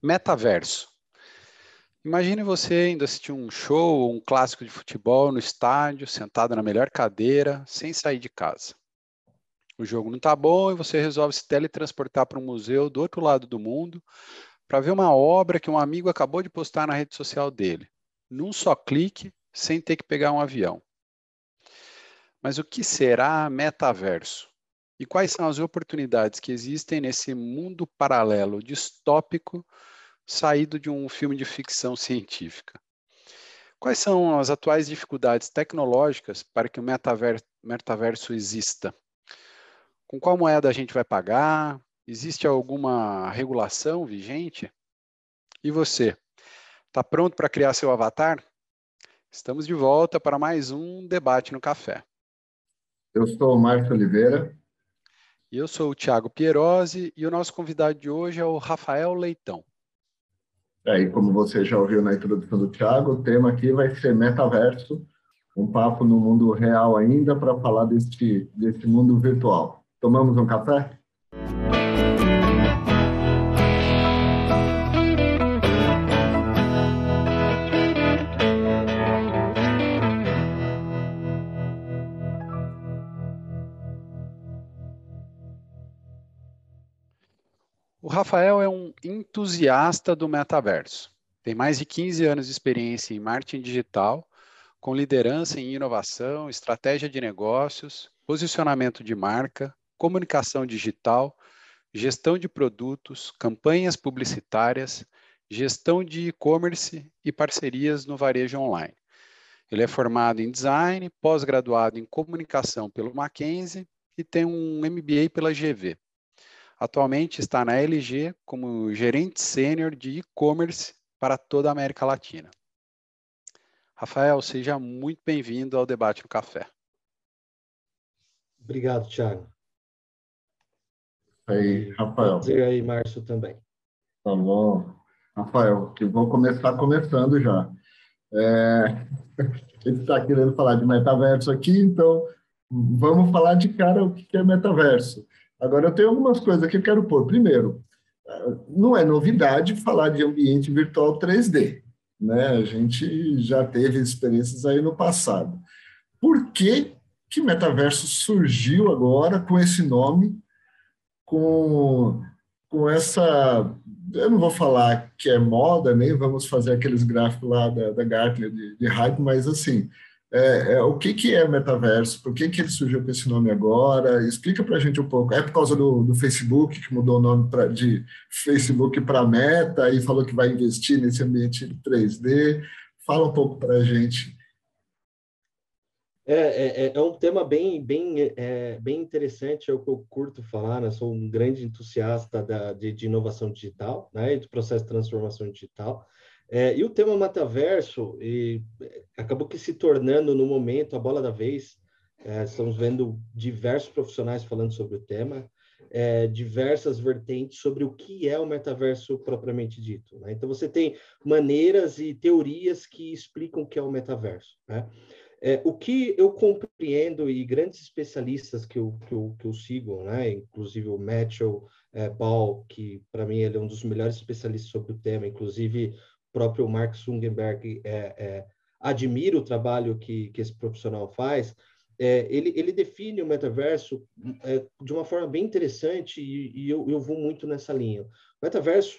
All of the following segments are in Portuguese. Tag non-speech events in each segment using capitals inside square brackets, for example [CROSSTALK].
Metaverso. Imagine você indo assistir um show ou um clássico de futebol no estádio, sentado na melhor cadeira, sem sair de casa. O jogo não está bom e você resolve se teletransportar para um museu do outro lado do mundo para ver uma obra que um amigo acabou de postar na rede social dele, num só clique, sem ter que pegar um avião. Mas o que será metaverso? E quais são as oportunidades que existem nesse mundo paralelo distópico saído de um filme de ficção científica? Quais são as atuais dificuldades tecnológicas para que o metaverso, metaverso exista? Com qual moeda a gente vai pagar? Existe alguma regulação vigente? E você? Está pronto para criar seu avatar? Estamos de volta para mais um debate no café. Eu sou o Márcio Oliveira. Eu sou o Tiago Pierosi e o nosso convidado de hoje é o Rafael Leitão. É, e como você já ouviu na introdução do Tiago, o tema aqui vai ser metaverso, um papo no mundo real ainda para falar desse, desse mundo virtual. Tomamos um café? Rafael é um entusiasta do metaverso. Tem mais de 15 anos de experiência em marketing digital, com liderança em inovação, estratégia de negócios, posicionamento de marca, comunicação digital, gestão de produtos, campanhas publicitárias, gestão de e-commerce e parcerias no varejo online. Ele é formado em design, pós-graduado em comunicação pelo Mackenzie e tem um MBA pela GV. Atualmente está na LG como gerente sênior de e-commerce para toda a América Latina. Rafael, seja muito bem-vindo ao Debate no Café. Obrigado, Thiago. Aí, Rafael. E aí, Márcio, também. Tá bom. Rafael, que vou começar começando já. É... [LAUGHS] A gente está querendo falar de metaverso aqui, então vamos falar de cara o que é metaverso. Agora, eu tenho algumas coisas que eu quero pôr. Primeiro, não é novidade falar de ambiente virtual 3D. Né? A gente já teve experiências aí no passado. Por que, que metaverso surgiu agora com esse nome, com, com essa. Eu não vou falar que é moda, nem vamos fazer aqueles gráficos lá da, da Gartner de, de hype, mas assim, é, é, o que, que é metaverso? Por que, que ele surgiu com esse nome agora? Explica para a gente um pouco. É por causa do, do Facebook, que mudou o nome pra, de Facebook para Meta e falou que vai investir nesse ambiente 3D. Fala um pouco para a gente. É, é, é, é, um tema bem, bem, é, bem interessante, é o que eu curto falar, né? Sou um grande entusiasta da, de, de inovação digital, né? E do processo de transformação digital. É, e o tema metaverso e, é, acabou que se tornando, no momento, a bola da vez. É, estamos vendo diversos profissionais falando sobre o tema, é, diversas vertentes sobre o que é o metaverso propriamente dito. Né? Então, você tem maneiras e teorias que explicam o que é o metaverso. Né? É, o que eu compreendo, e grandes especialistas que eu, que eu, que eu sigo, né? inclusive o Matthew é, Ball, que para mim ele é um dos melhores especialistas sobre o tema, inclusive próprio Mark Zuckerberg é, é, admira o trabalho que, que esse profissional faz, é, ele, ele define o metaverso é, de uma forma bem interessante e, e eu, eu, vou muito nessa linha. O metaverso,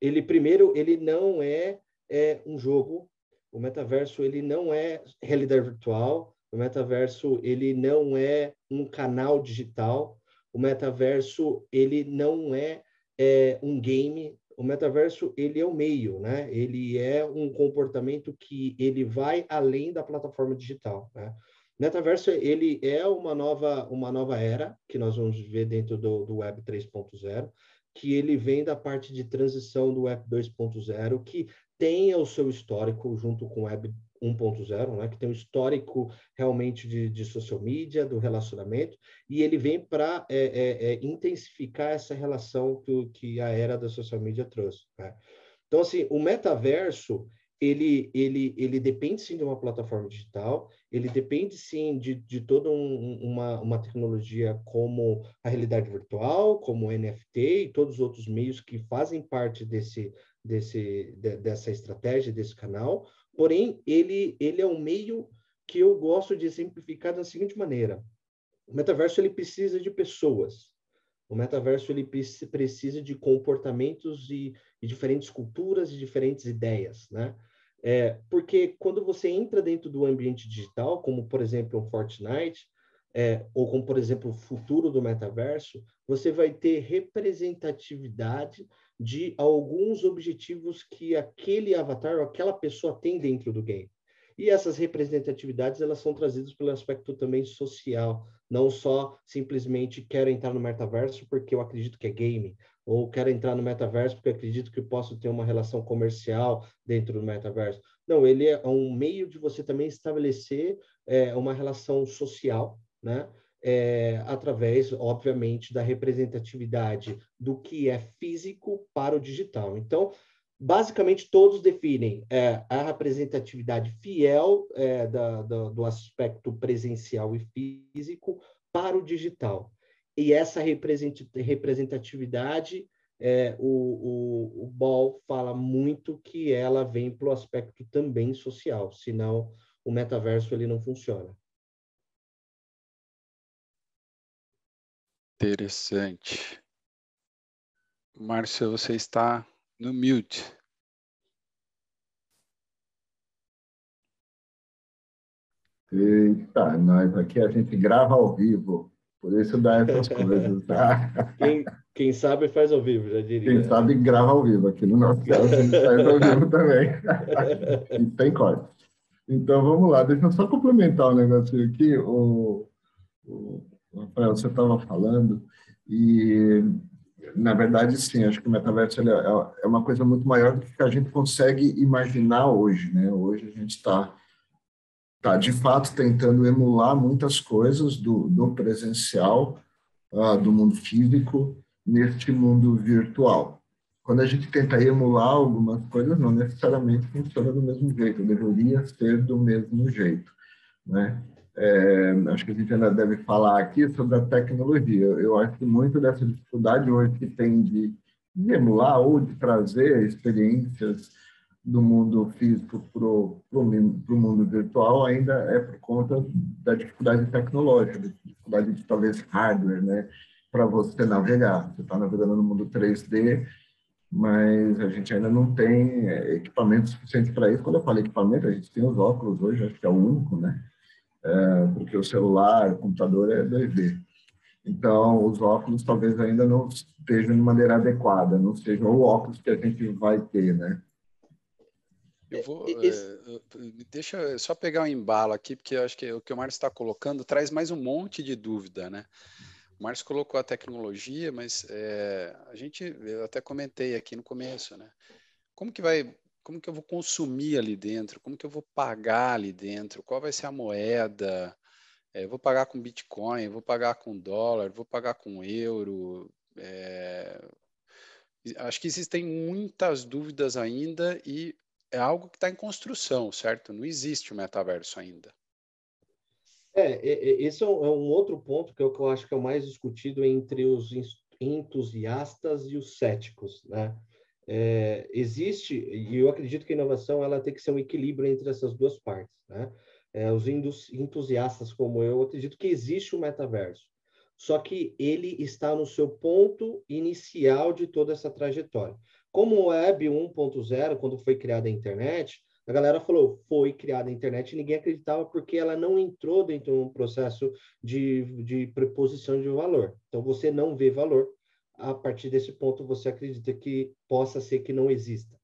ele primeiro, ele não é, é um jogo, o metaverso ele não é realidade virtual, o metaverso ele não é um canal digital, o metaverso ele não é, é um game, o metaverso ele é o meio, né? Ele é um comportamento que ele vai além da plataforma digital, né? Metaverso ele é uma nova uma nova era que nós vamos ver dentro do, do Web 3.0, que ele vem da parte de transição do Web 2.0, que tem o seu histórico junto com o Web 1.0, né, que tem um histórico realmente de, de social media, do relacionamento, e ele vem para é, é, é, intensificar essa relação que, que a era da social media trouxe. Né? Então, assim, o metaverso, ele, ele, ele depende sim de uma plataforma digital, ele depende sim de, de toda um, uma, uma tecnologia como a realidade virtual, como o NFT e todos os outros meios que fazem parte desse, desse, de, dessa estratégia, desse canal. Porém, ele, ele é um meio que eu gosto de exemplificar da seguinte maneira. O metaverso ele precisa de pessoas. O metaverso ele precisa de comportamentos e, e diferentes culturas e diferentes ideias, né? É, porque quando você entra dentro do ambiente digital, como por exemplo um Fortnite, é, ou como por exemplo o futuro do metaverso, você vai ter representatividade de alguns objetivos que aquele avatar ou aquela pessoa tem dentro do game. E essas representatividades elas são trazidas pelo aspecto também social, não só simplesmente quero entrar no metaverso porque eu acredito que é game, ou quero entrar no metaverso porque acredito que posso ter uma relação comercial dentro do metaverso. Não, ele é um meio de você também estabelecer é, uma relação social, né? É, através, obviamente, da representatividade do que é físico para o digital. Então, basicamente, todos definem é, a representatividade fiel é, da, da, do aspecto presencial e físico para o digital. E essa representatividade, é, o, o, o Ball fala muito que ela vem para o aspecto também social, senão o metaverso ele não funciona. Interessante. Márcio, você está no mute. Eita, nós aqui a gente grava ao vivo. Por isso dá essas coisas, tá? [LAUGHS] Quem, quem sabe faz ao vivo, já diria. Quem sabe grava ao vivo. Aqui no nosso caso, a gente faz ao vivo também. [LAUGHS] e tem corte. Então, vamos lá. Deixa eu só complementar um negocinho aqui. O, o Rafael, você estava falando, e, na verdade, sim, acho que o metaverso é, é uma coisa muito maior do que a gente consegue imaginar hoje, né? Hoje a gente está está de fato tentando emular muitas coisas do, do presencial, uh, do mundo físico, neste mundo virtual. Quando a gente tenta emular algumas coisas, não necessariamente funciona do mesmo jeito, deveria ser do mesmo jeito. Né? É, acho que a gente ainda deve falar aqui sobre a tecnologia. Eu acho que muito dessa dificuldade hoje que tem de, de emular ou de trazer experiências do mundo físico para o mundo virtual ainda é por conta da dificuldade tecnológica, da dificuldade de talvez hardware, né, para você navegar. Você está navegando no mundo 3D, mas a gente ainda não tem é, equipamento suficiente para isso. Quando eu falo equipamento, a gente tem os óculos hoje, acho que é o único, né? É, porque o celular, o computador é 2D. Então, os óculos talvez ainda não estejam de maneira adequada, não sejam o óculos que a gente vai ter, né? Eu vou. É, deixa eu só pegar um embalo aqui, porque eu acho que o que o Márcio está colocando traz mais um monte de dúvida, né? O Márcio colocou a tecnologia, mas é, a gente, eu até comentei aqui no começo, né? Como que vai, como que eu vou consumir ali dentro? Como que eu vou pagar ali dentro? Qual vai ser a moeda? É, vou pagar com Bitcoin, vou pagar com dólar, vou pagar com euro. É, acho que existem muitas dúvidas ainda e é algo que está em construção, certo? Não existe o metaverso ainda. É, esse é, é um outro ponto que eu, que eu acho que é o mais discutido entre os entusiastas e os céticos, né? É, existe, e eu acredito que a inovação ela tem que ser um equilíbrio entre essas duas partes, né? É, os entusiastas como eu, eu acredito que existe o metaverso, só que ele está no seu ponto inicial de toda essa trajetória. Como o Web 1.0, quando foi criada a internet, a galera falou, foi criada a internet e ninguém acreditava porque ela não entrou dentro de um processo de, de preposição de valor. Então, você não vê valor. A partir desse ponto, você acredita que possa ser que não exista.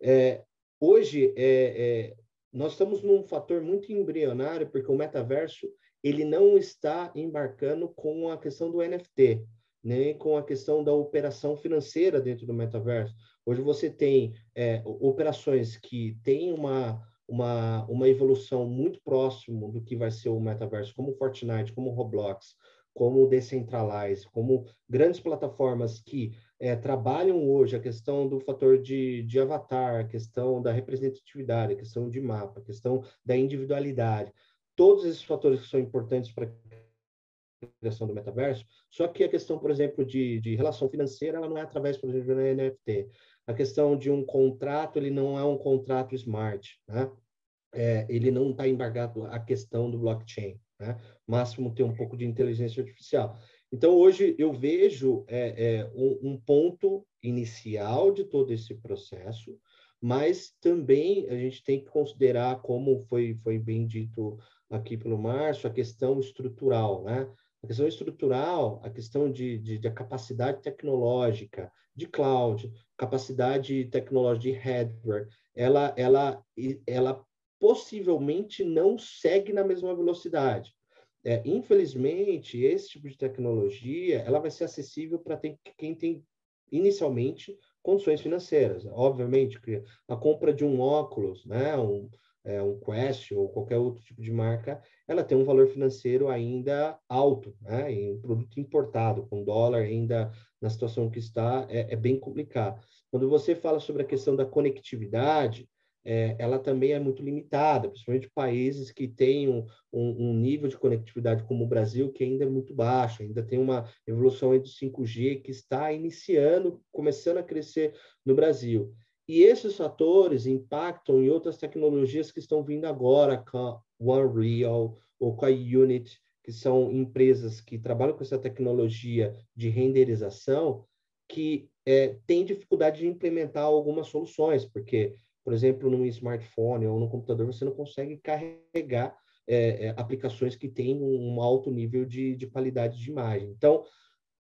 É, hoje, é, é, nós estamos num fator muito embrionário, porque o metaverso ele não está embarcando com a questão do NFT nem com a questão da operação financeira dentro do metaverso. Hoje você tem é, operações que têm uma, uma, uma evolução muito próximo do que vai ser o metaverso, como Fortnite, como Roblox, como Decentralize, como grandes plataformas que é, trabalham hoje a questão do fator de, de avatar, a questão da representatividade, a questão de mapa, a questão da individualidade, todos esses fatores que são importantes para a criação do metaverso, só que a questão, por exemplo, de, de relação financeira, ela não é através, por exemplo, do NFT. A questão de um contrato, ele não é um contrato smart, né? É, ele não está embargado à questão do blockchain, né? Máximo ter um pouco de inteligência artificial. Então, hoje eu vejo é, é, um, um, ponto inicial de todo esse processo, mas também a gente tem que considerar, como foi, foi bem dito aqui pelo Márcio, a questão estrutural, né? A questão estrutural, a questão de, de, de capacidade tecnológica, de cloud, capacidade tecnológica de hardware, ela, ela, ela possivelmente não segue na mesma velocidade. É, infelizmente, esse tipo de tecnologia ela vai ser acessível para quem tem inicialmente condições financeiras. Obviamente que a compra de um óculos, né, um, é, um Quest ou qualquer outro tipo de marca, ela tem um valor financeiro ainda alto, né, em um produto importado, com dólar ainda na situação que está, é, é bem complicado. Quando você fala sobre a questão da conectividade, é, ela também é muito limitada, principalmente países que têm um, um, um, nível de conectividade como o Brasil, que ainda é muito baixo, ainda tem uma evolução do 5G que está iniciando, começando a crescer no Brasil. E esses fatores impactam em outras tecnologias que estão vindo agora, com a OneReal ou com a Unity, que são empresas que trabalham com essa tecnologia de renderização, que é, têm dificuldade de implementar algumas soluções, porque por exemplo, num smartphone ou no computador, você não consegue carregar é, é, aplicações que têm um, alto nível de, de qualidade de imagem. Então,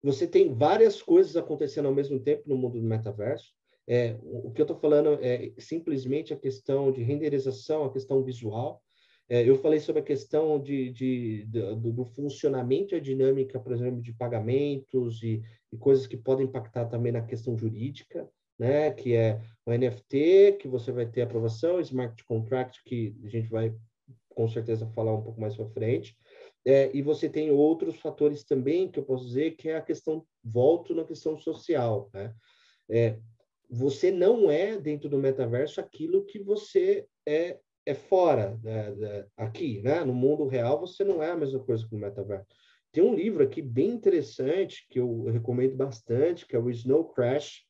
você tem várias coisas acontecendo ao mesmo tempo no mundo do metaverso. É, o que eu estou falando é simplesmente a questão de renderização, a questão visual. É, eu falei sobre a questão de, de, de do, do, funcionamento e a dinâmica, por exemplo, de pagamentos e, e coisas que podem impactar também na questão jurídica né? Que é o NFT, que você vai ter aprovação, smart contract, que a gente vai com certeza falar um pouco mais para frente. É, e você tem outros fatores também que eu posso dizer que é a questão, volto na questão social, né? É, você não é dentro do metaverso aquilo que você é, é fora né, aqui, né? No mundo real você não é a mesma coisa que o metaverso. Tem um livro aqui bem interessante que eu recomendo bastante, que é o Snow Crash,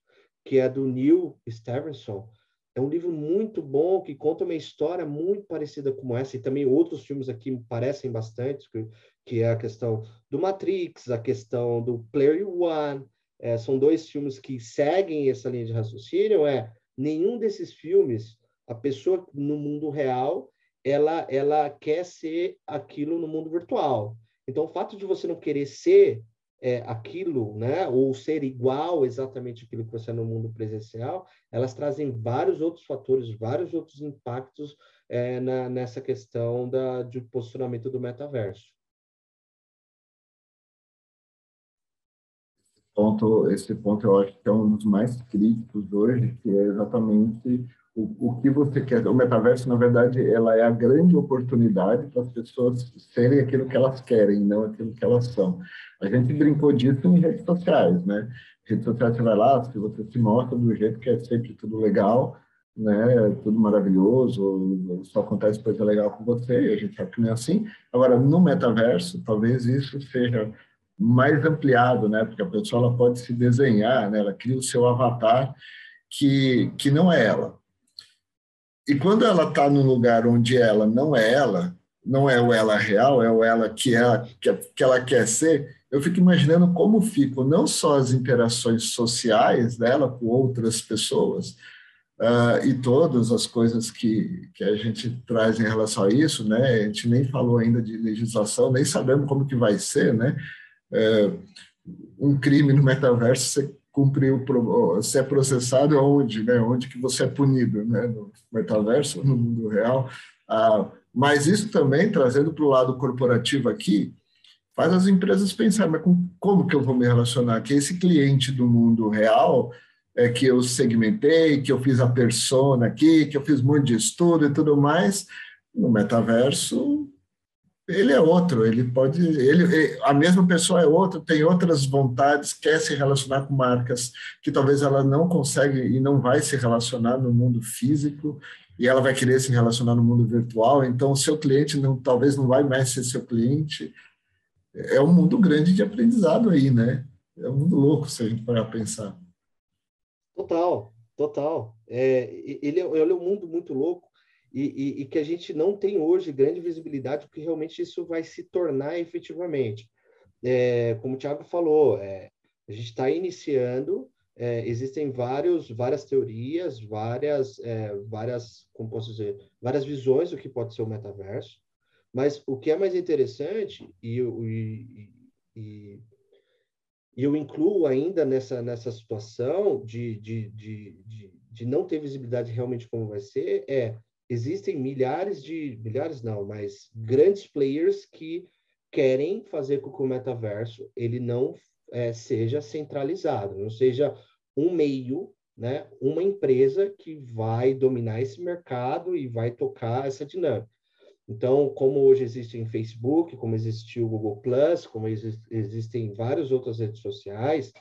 que é do Neil Stephenson. É um livro muito bom que conta uma história muito parecida com essa e também outros filmes aqui parecem bastante, que, que é a questão do Matrix, a questão do Player One. É, são dois filmes que seguem essa linha de raciocínio. É nenhum desses filmes a pessoa no mundo real ela ela quer ser aquilo no mundo virtual. Então, o fato de você não querer ser é, aquilo, né, ou ser igual exatamente aquilo que você é no mundo presencial, elas trazem vários outros fatores, vários outros impactos é, na, nessa questão da, de posicionamento do metaverso. Ponto, esse ponto eu acho que é um dos mais críticos hoje, que é exatamente o, o que você quer. O metaverso, na verdade, ela é a grande oportunidade para as pessoas serem aquilo que elas querem, não aquilo que elas são. A gente brincou disso em redes sociais, né? Redes sociais, você vai lá, você se mostra do jeito que é sempre tudo legal, né? Tudo maravilhoso, só acontece coisa legal com você, e a gente sabe que não é assim. Agora, no metaverso, talvez isso seja mais ampliado, né? Porque a pessoa ela pode se desenhar, né? Ela cria o seu avatar que, que não é ela. E quando ela está num lugar onde ela não é ela, não é o ela real, é o ela que, é, que, que ela quer ser, eu fico imaginando como ficam não só as interações sociais dela com outras pessoas, uh, e todas as coisas que, que a gente traz em relação a isso, né? A gente nem falou ainda de legislação, nem sabemos como que vai ser, né? Uh, um crime no metaverso, você cumprir o ser processado onde, né? Onde que você é punido, né? No metaverso, no mundo real. Ah, mas isso também trazendo para o lado corporativo aqui faz as empresas pensar, mas com, como que eu vou me relacionar? Que esse cliente do mundo real é que eu segmentei, que eu fiz a persona aqui, que eu fiz um monte de estudo e tudo mais, no metaverso ele é outro, ele pode, ele, a mesma pessoa é outra, tem outras vontades, quer se relacionar com marcas que talvez ela não consegue e não vai se relacionar no mundo físico e ela vai querer se relacionar no mundo virtual, então o seu cliente não, talvez não vai mais ser seu cliente. É um mundo grande de aprendizado aí, né? É um mundo louco se a gente parar pensar. Total, total. É, ele, é, ele é um mundo muito louco e, e, e, que a gente não tem hoje grande visibilidade, porque realmente isso vai se tornar efetivamente. É, como o Thiago falou, é, a gente está iniciando, é, existem vários, várias teorias, várias, é, várias, como posso dizer, várias visões do que pode ser o metaverso, mas o que é mais interessante, e, e, e, e eu incluo ainda nessa, nessa situação de, de, de, de, de não ter visibilidade realmente como vai ser, é existem milhares de milhares não, mas grandes players que querem fazer com que o metaverso ele não é, seja centralizado, não seja um meio, né, uma empresa que vai dominar esse mercado e vai tocar essa dinâmica. Então, como hoje existe em Facebook, como existiu o Google Plus, como exist, existem várias outras redes sociais,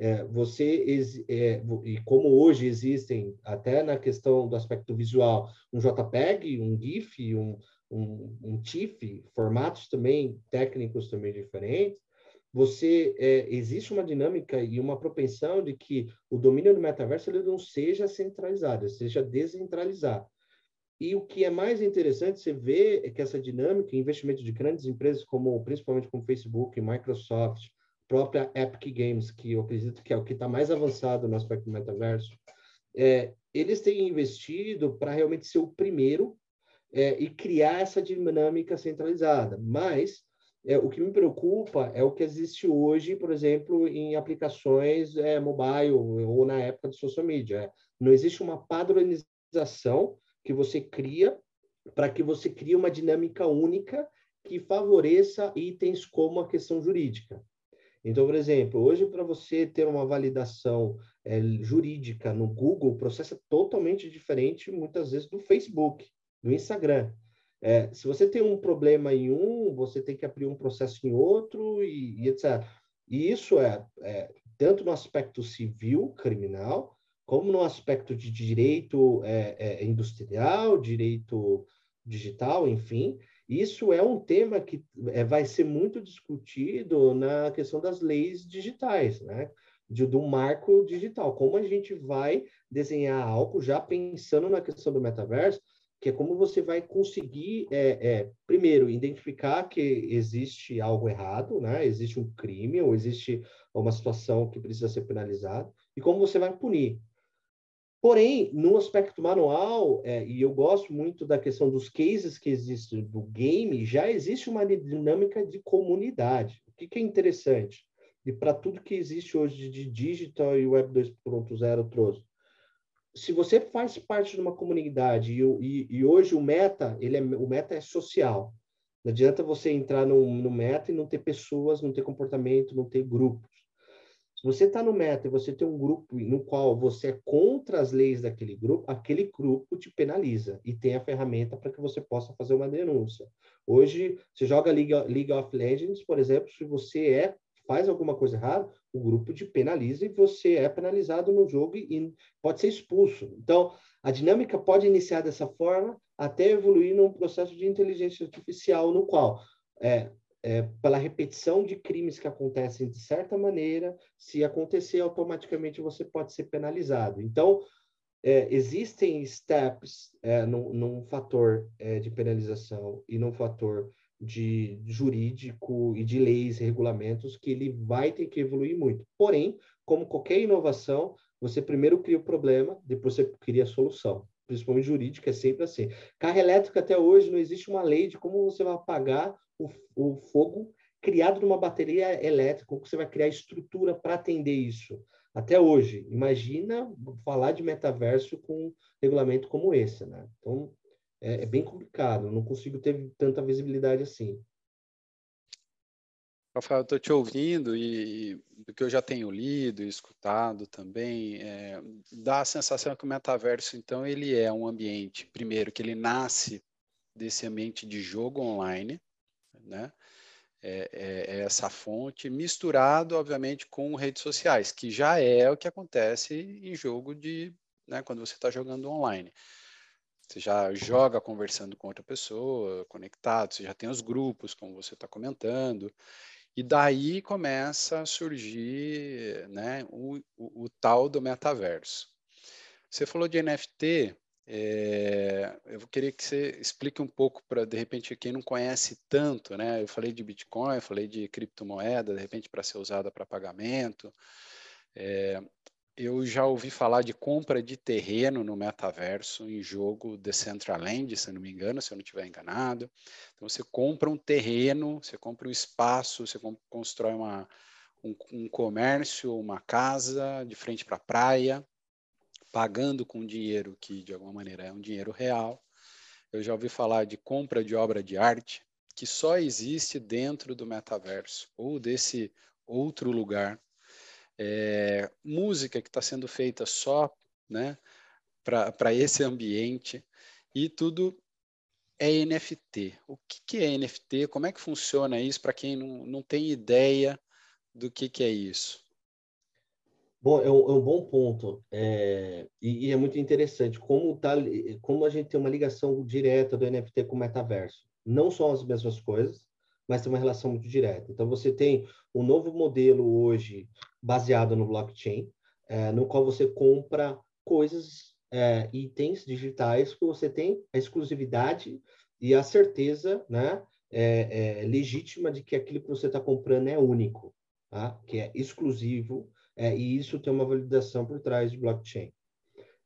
é, você é, e como hoje existem até na questão do aspecto visual um JPEG, um GIF, um, um, um TIFF, formatos também técnicos também diferentes, você é, existe uma dinâmica e uma propensão de que o domínio do metaverso ele não seja centralizado, seja descentralizado. E o que é mais interessante, você vê é que essa dinâmica, investimento de grandes empresas como principalmente como Facebook, Microsoft, própria Epic Games, que eu acredito que é o que está mais avançado no aspecto do metaverso, é, eles têm investido para realmente ser o primeiro é, e criar essa dinâmica centralizada. Mas é, o que me preocupa é o que existe hoje, por exemplo, em aplicações é, mobile ou na época de social media. É, não existe uma padronização que você cria para que você crie uma dinâmica única que favoreça itens como a questão jurídica. Então, por exemplo, hoje para você ter uma validação é, jurídica no Google, o processo é totalmente diferente, muitas vezes, do Facebook, do Instagram. É, se você tem um problema em um, você tem que abrir um processo em outro e, e etc. E isso é, é, tanto no aspecto civil, criminal, como no aspecto de direito é, é industrial, direito digital, enfim, isso é um tema que é, vai ser muito discutido na questão das leis digitais, né? De, do marco digital. Como a gente vai desenhar algo já pensando na questão do metaverso, que é como você vai conseguir, é, é, primeiro, identificar que existe algo errado, né? existe um crime ou existe uma situação que precisa ser penalizada, e como você vai punir. Porém, no aspecto manual, é, e eu gosto muito da questão dos cases que existem do game, já existe uma dinâmica de comunidade. O que, que é interessante? E para tudo que existe hoje de digital e Web 2.0 trouxe. Se você faz parte de uma comunidade e, e, e, hoje o meta, ele é, o meta é social. Não adianta você entrar no, no meta e não ter pessoas, não ter comportamento, não ter grupos. Se você está no meta e você tem um grupo no qual você é contra as leis daquele grupo, aquele grupo te penaliza e tem a ferramenta para que você possa fazer uma denúncia. Hoje, você joga League, League of Legends, por exemplo, se você é faz alguma coisa errada, o grupo te penaliza e você é penalizado no jogo e pode ser expulso. Então, a dinâmica pode iniciar dessa forma até evoluir num processo de inteligência artificial no qual é, é, pela repetição de crimes que acontecem de certa maneira, se acontecer automaticamente você pode ser penalizado. Então, é, existem steps é, num, num fator é, de penalização e num fator de jurídico e de leis, regulamentos, que ele vai ter que evoluir muito. Porém, como qualquer inovação, você primeiro cria o problema, depois você cria a solução. Principalmente jurídica, é sempre assim. Carro elétrico, até hoje, não existe uma lei de como você vai apagar o, o fogo criado numa bateria elétrica, como você vai criar estrutura para atender isso? Até hoje, imagina falar de metaverso com um regulamento como esse, né? Então, é, é bem complicado, não consigo ter tanta visibilidade assim. Rafael, estou te ouvindo e, do que eu já tenho lido e escutado também, é, dá a sensação que o metaverso, então, ele é um ambiente, primeiro, que ele nasce desse ambiente de jogo online, né? É, é, é, essa fonte, misturado, obviamente, com redes sociais, que já é o que acontece em jogo de, né, quando você está jogando online. Você já joga conversando com outra pessoa, conectado, você já tem os grupos, como você está comentando, e daí começa a surgir né, o, o, o tal do metaverso. Você falou de NFT, é, eu queria que você explique um pouco para, de repente, quem não conhece tanto, né? Eu falei de Bitcoin, eu falei de criptomoeda, de repente, para ser usada para pagamento. É, eu já ouvi falar de compra de terreno no metaverso em jogo Decentraland, se não me engano, se eu não estiver enganado. Então, você compra um terreno, você compra um espaço, você constrói uma, um, um comércio, uma casa de frente para a praia, pagando com dinheiro que de alguma maneira é um dinheiro real. Eu já ouvi falar de compra de obra de arte que só existe dentro do metaverso ou desse outro lugar. É, música que está sendo feita só né, para esse ambiente e tudo é NFT. O que, que é NFT? Como é que funciona isso para quem não, não tem ideia do que, que é isso? Bom, é um, é um bom ponto. É, e, e, é muito interessante como, tá, como a gente tem uma ligação direta do NFT com o metaverso. Não são as mesmas coisas, mas tem uma relação muito direta. Então, você tem um novo modelo hoje baseado no blockchain, é, no qual você compra coisas, é, itens digitais que você tem a exclusividade e a certeza né, legítima de que aquilo que você está comprando é único, tá? que é exclusivo é, e isso tem uma validação por trás de blockchain.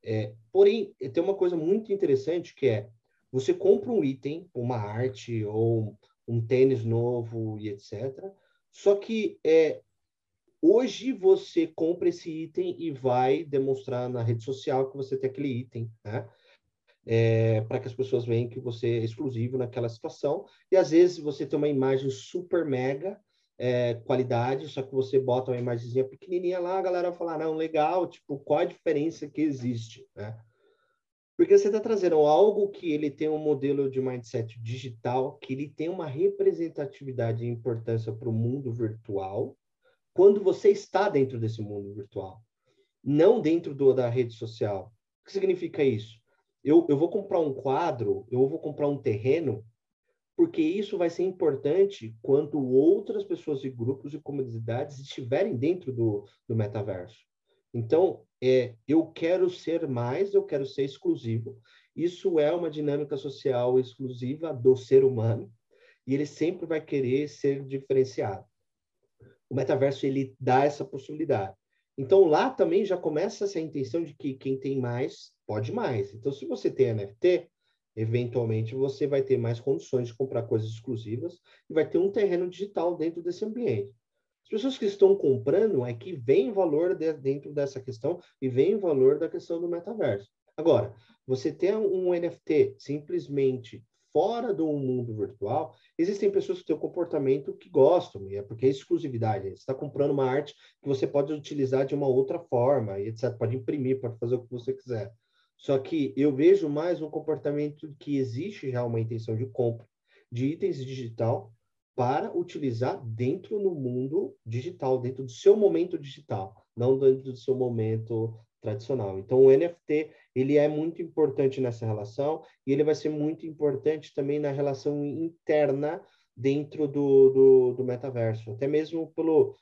É, porém, tem uma coisa muito interessante que é você compra um item, uma arte ou um tênis novo e etc. Só que é, hoje você compra esse item e vai demonstrar na rede social que você tem aquele item, né? É, para que as pessoas vejam que você é exclusivo naquela situação. E às vezes você tem uma imagem super mega é, qualidade, só que você bota uma imagenzinha pequenininha lá, a galera vai falar, não, legal, tipo, qual a diferença que existe, né? Porque você está trazendo algo que ele tem um modelo de mindset digital, que ele tem uma representatividade e importância para o mundo virtual, quando você está dentro desse mundo virtual, não dentro do, da rede social. O que significa isso? Eu, eu vou comprar um quadro, eu vou comprar um terreno, porque isso vai ser importante quando outras pessoas e grupos e comunidades estiverem dentro do, do metaverso. Então, é, eu quero ser mais, eu quero ser exclusivo. Isso é uma dinâmica social exclusiva do ser humano e ele sempre vai querer ser diferenciado. O metaverso ele dá essa possibilidade. Então lá também já começa essa intenção de que quem tem mais pode mais. Então se você tem NFT, eventualmente você vai ter mais condições de comprar coisas exclusivas e vai ter um terreno digital dentro desse ambiente. As pessoas que estão comprando é que vem valor de, dentro dessa questão e vem valor da questão do metaverso. Agora, você ter um NFT simplesmente fora do mundo virtual, existem pessoas que têm um comportamento que gostam, e é porque é exclusividade. Você está comprando uma arte que você pode utilizar de uma outra forma, e etc. Pode imprimir, pode fazer o que você quiser. Só que eu vejo mais um comportamento que existe já uma intenção de compra de itens digital para utilizar dentro no mundo digital, dentro do seu momento digital, não dentro do seu momento tradicional. Então, o NFT ele é muito importante nessa relação e ele vai ser muito importante também na relação interna dentro do, do, do metaverso, até mesmo pelo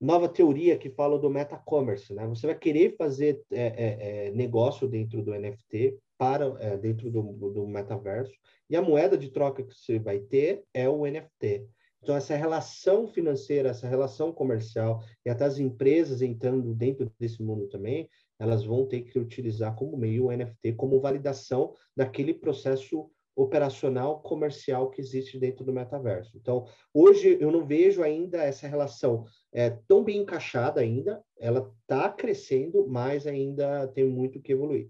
nova teoria que fala do meta-commerce, né? Você vai querer fazer é, é, é negócio dentro do NFT para é, dentro do, do metaverso e a moeda de troca que você vai ter é o NFT. Então essa relação financeira, essa relação comercial e até as empresas entrando dentro desse mundo também, elas vão ter que utilizar como meio o NFT como validação daquele processo operacional comercial que existe dentro do metaverso. Então, hoje eu não vejo ainda essa relação é, tão bem encaixada ainda, ela está crescendo, mas ainda tem muito que evoluir.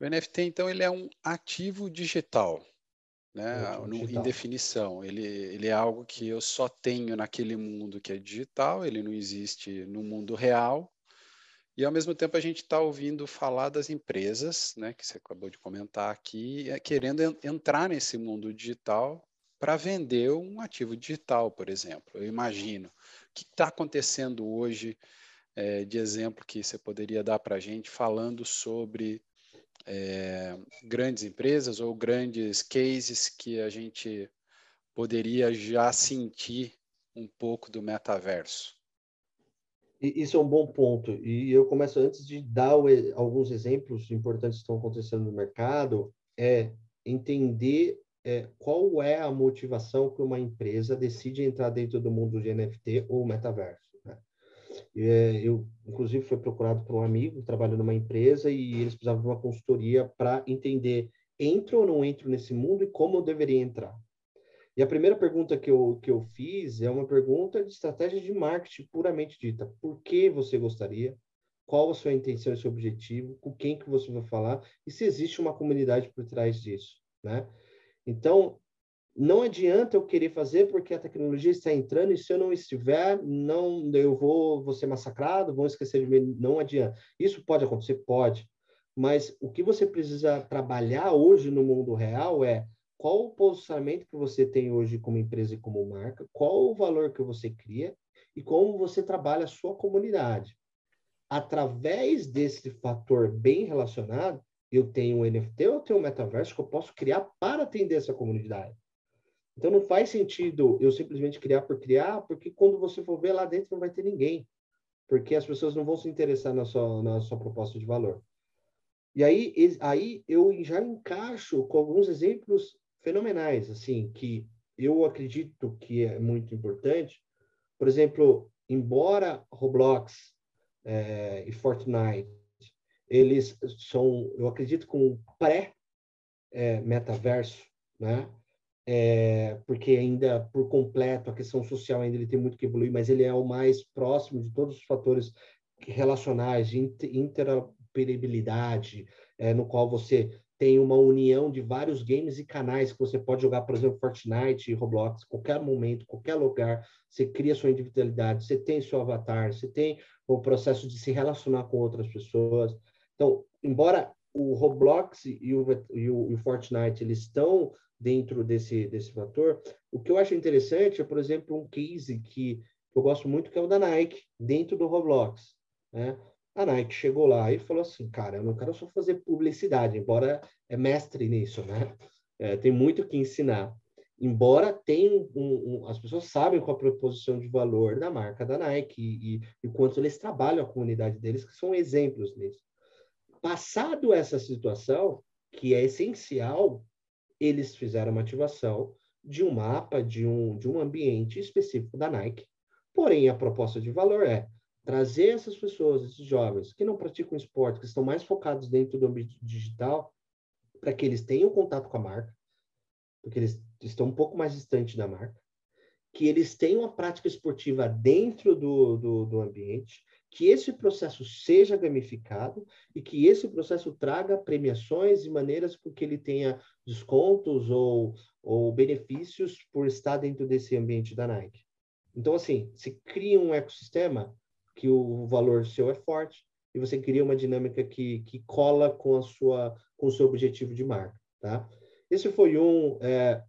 O NFT, então, ele é um ativo digital, né? Um digital. Em definição, ele, ele é algo que eu só tenho naquele mundo que é digital, ele não existe no mundo real, e ao mesmo tempo a gente está ouvindo falar das empresas, né, que você acabou de comentar aqui, é, querendo entrar nesse mundo digital para vender um ativo digital, por exemplo. Eu imagino. O que está acontecendo hoje é, de exemplo que você poderia dar para a gente falando sobre é, grandes empresas ou grandes cases que a gente poderia já sentir um pouco do metaverso? Isso é um bom ponto. E eu começo antes de dar alguns exemplos importantes que estão acontecendo no mercado, é entender é, qual é a motivação que uma empresa decide entrar dentro do mundo de NFT ou metaverso. Né? É, eu, inclusive, fui procurado por um amigo, trabalhando numa empresa, e eles precisavam de uma consultoria para entender entro ou não entro nesse mundo e como eu deveria entrar. E a primeira pergunta que eu, que eu fiz é uma pergunta de estratégia de marketing puramente dita. Por que você gostaria? Qual a sua intenção e seu objetivo? Com quem que você vai falar? E se existe uma comunidade por trás disso, né? Então, não adianta eu querer fazer porque a tecnologia está entrando e se eu não estiver, não eu vou, vou ser massacrado, vão esquecer de mim, não adianta. Isso pode acontecer, pode. Mas o que você precisa trabalhar hoje no mundo real é qual o posicionamento que você tem hoje como empresa e como marca, qual o valor que você cria e como você trabalha a sua comunidade. Através desse fator bem relacionado, eu tenho um NFT, eu tenho um metaverso que eu posso criar para atender essa comunidade. Então não faz sentido eu simplesmente criar por criar, porque quando você for ver lá dentro não vai ter ninguém, porque as pessoas não vão se interessar na sua, na sua proposta de valor. E aí, aí eu já encaixo com alguns exemplos fenomenais, assim, que eu acredito que é muito importante. Por exemplo, embora Roblox é, e Fortnite, eles são, eu acredito, com pré-metaverso, é, né? É, porque ainda por completo a questão social ainda ele tem muito que evoluir, mas ele é o mais próximo de todos os fatores relacionais de interoperabilidade, é, no qual você tem uma união de vários games e canais que você pode jogar, por exemplo, Fortnite, Roblox, qualquer momento, qualquer lugar. Você cria sua individualidade, você tem seu avatar, você tem o processo de se relacionar com outras pessoas. Então, embora o Roblox e o, e o, e o Fortnite eles estão dentro desse, desse fator, o que eu acho interessante é, por exemplo, um case que eu gosto muito, que é o da Nike, dentro do Roblox. Né? A Nike chegou lá e falou assim, cara, eu não quero só fazer publicidade, embora é mestre nisso, né? É, tem muito que ensinar. Embora tenha um, um, as pessoas sabem qual a proposição de valor da marca da Nike e, e, e quanto eles trabalham a comunidade deles, que são exemplos nisso. Passado essa situação, que é essencial, eles fizeram uma ativação de um mapa, de um, de um ambiente específico da Nike. Porém, a proposta de valor é trazer essas pessoas, esses jovens que não praticam esporte, que estão mais focados dentro do ambiente digital, para que eles tenham contato com a marca, porque eles estão um pouco mais distantes da marca, que eles tenham a prática esportiva dentro do, do, do ambiente, que esse processo seja gamificado e que esse processo traga premiações e maneiras com que ele tenha descontos ou, ou benefícios por estar dentro desse ambiente da Nike. Então, assim, se cria um ecossistema que o valor seu é forte e você cria uma dinâmica que, que cola com a sua com o seu objetivo de marca, tá? Esse foi um é,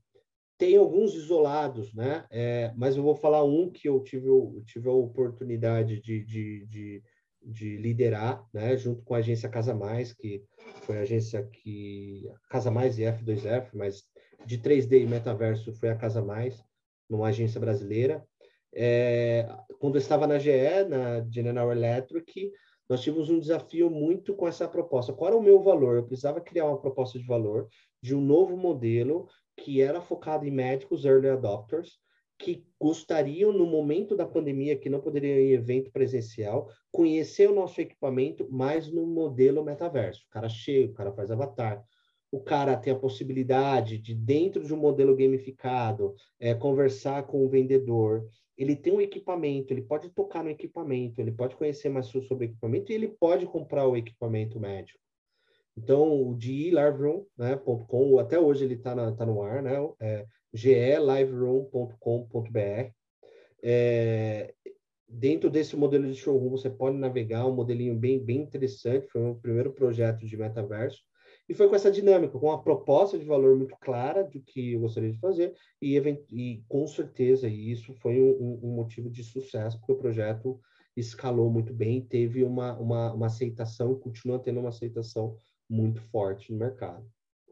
tem alguns isolados, né? É, mas eu vou falar um que eu tive, eu tive a oportunidade de, de, de, de, liderar, né? Junto com a agência Casa Mais, que foi a agência que Casa Mais e F2F, mas de 3D e metaverso foi a Casa Mais, numa agência brasileira. É, quando eu estava na GE, na General Electric, nós tivemos um desafio muito com essa proposta. Qual era o meu valor? Eu precisava criar uma proposta de valor de um novo modelo que era focado em médicos early adopters, que gostariam, no momento da pandemia, que não poderiam ir em evento presencial, conhecer o nosso equipamento mais no modelo metaverso. O cara chega, o cara faz avatar, o cara tem a possibilidade de, dentro de um modelo gamificado, é, conversar com o vendedor, ele tem um equipamento, ele pode tocar no equipamento, ele pode conhecer mais sobre o equipamento e ele pode comprar o equipamento médico. Então, o de liveroom.com, né, até hoje ele está tá no ar, né? É geliveroom.com.br. É, dentro desse modelo de showroom, você pode navegar, um modelinho bem, bem interessante, foi o meu primeiro projeto de metaverso. E foi com essa dinâmica, com a proposta de valor muito clara do que eu gostaria de fazer, e, e com certeza isso foi um, um, motivo de sucesso, porque o projeto escalou muito bem, teve uma, uma, uma aceitação, continua tendo uma aceitação muito forte no mercado.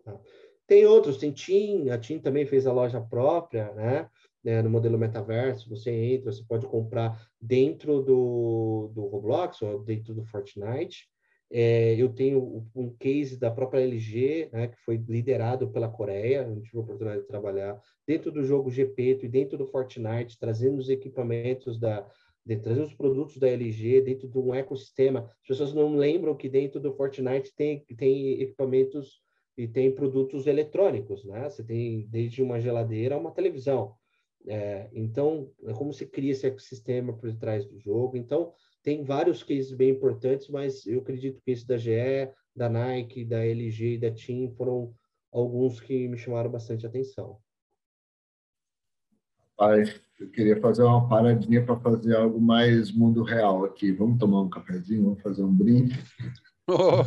Tá? Tem outros, tem TIM, a TIM também fez a loja própria, né? né? no modelo metaverso, você entra, você pode comprar dentro do, do Roblox ou dentro do Fortnite, é, eu tenho um case da própria LG, né, que foi liderado pela Coreia, eu tive a oportunidade de trabalhar dentro do jogo GP e dentro do Fortnite, trazendo os equipamentos da, de, trazendo os produtos da LG dentro de um ecossistema. As pessoas não lembram que dentro do Fortnite tem, tem equipamentos e tem produtos eletrônicos, né? Você tem desde uma geladeira a uma televisão. É, então, é como se cria esse ecossistema por trás do jogo. Então, tem vários cases bem importantes, mas eu acredito que esse da GE, da Nike, da LG e da TIM foram alguns que me chamaram bastante atenção. Pai, eu queria fazer uma paradinha para fazer algo mais mundo real aqui. Vamos tomar um cafezinho, vamos fazer um brinde. [LAUGHS] Oh.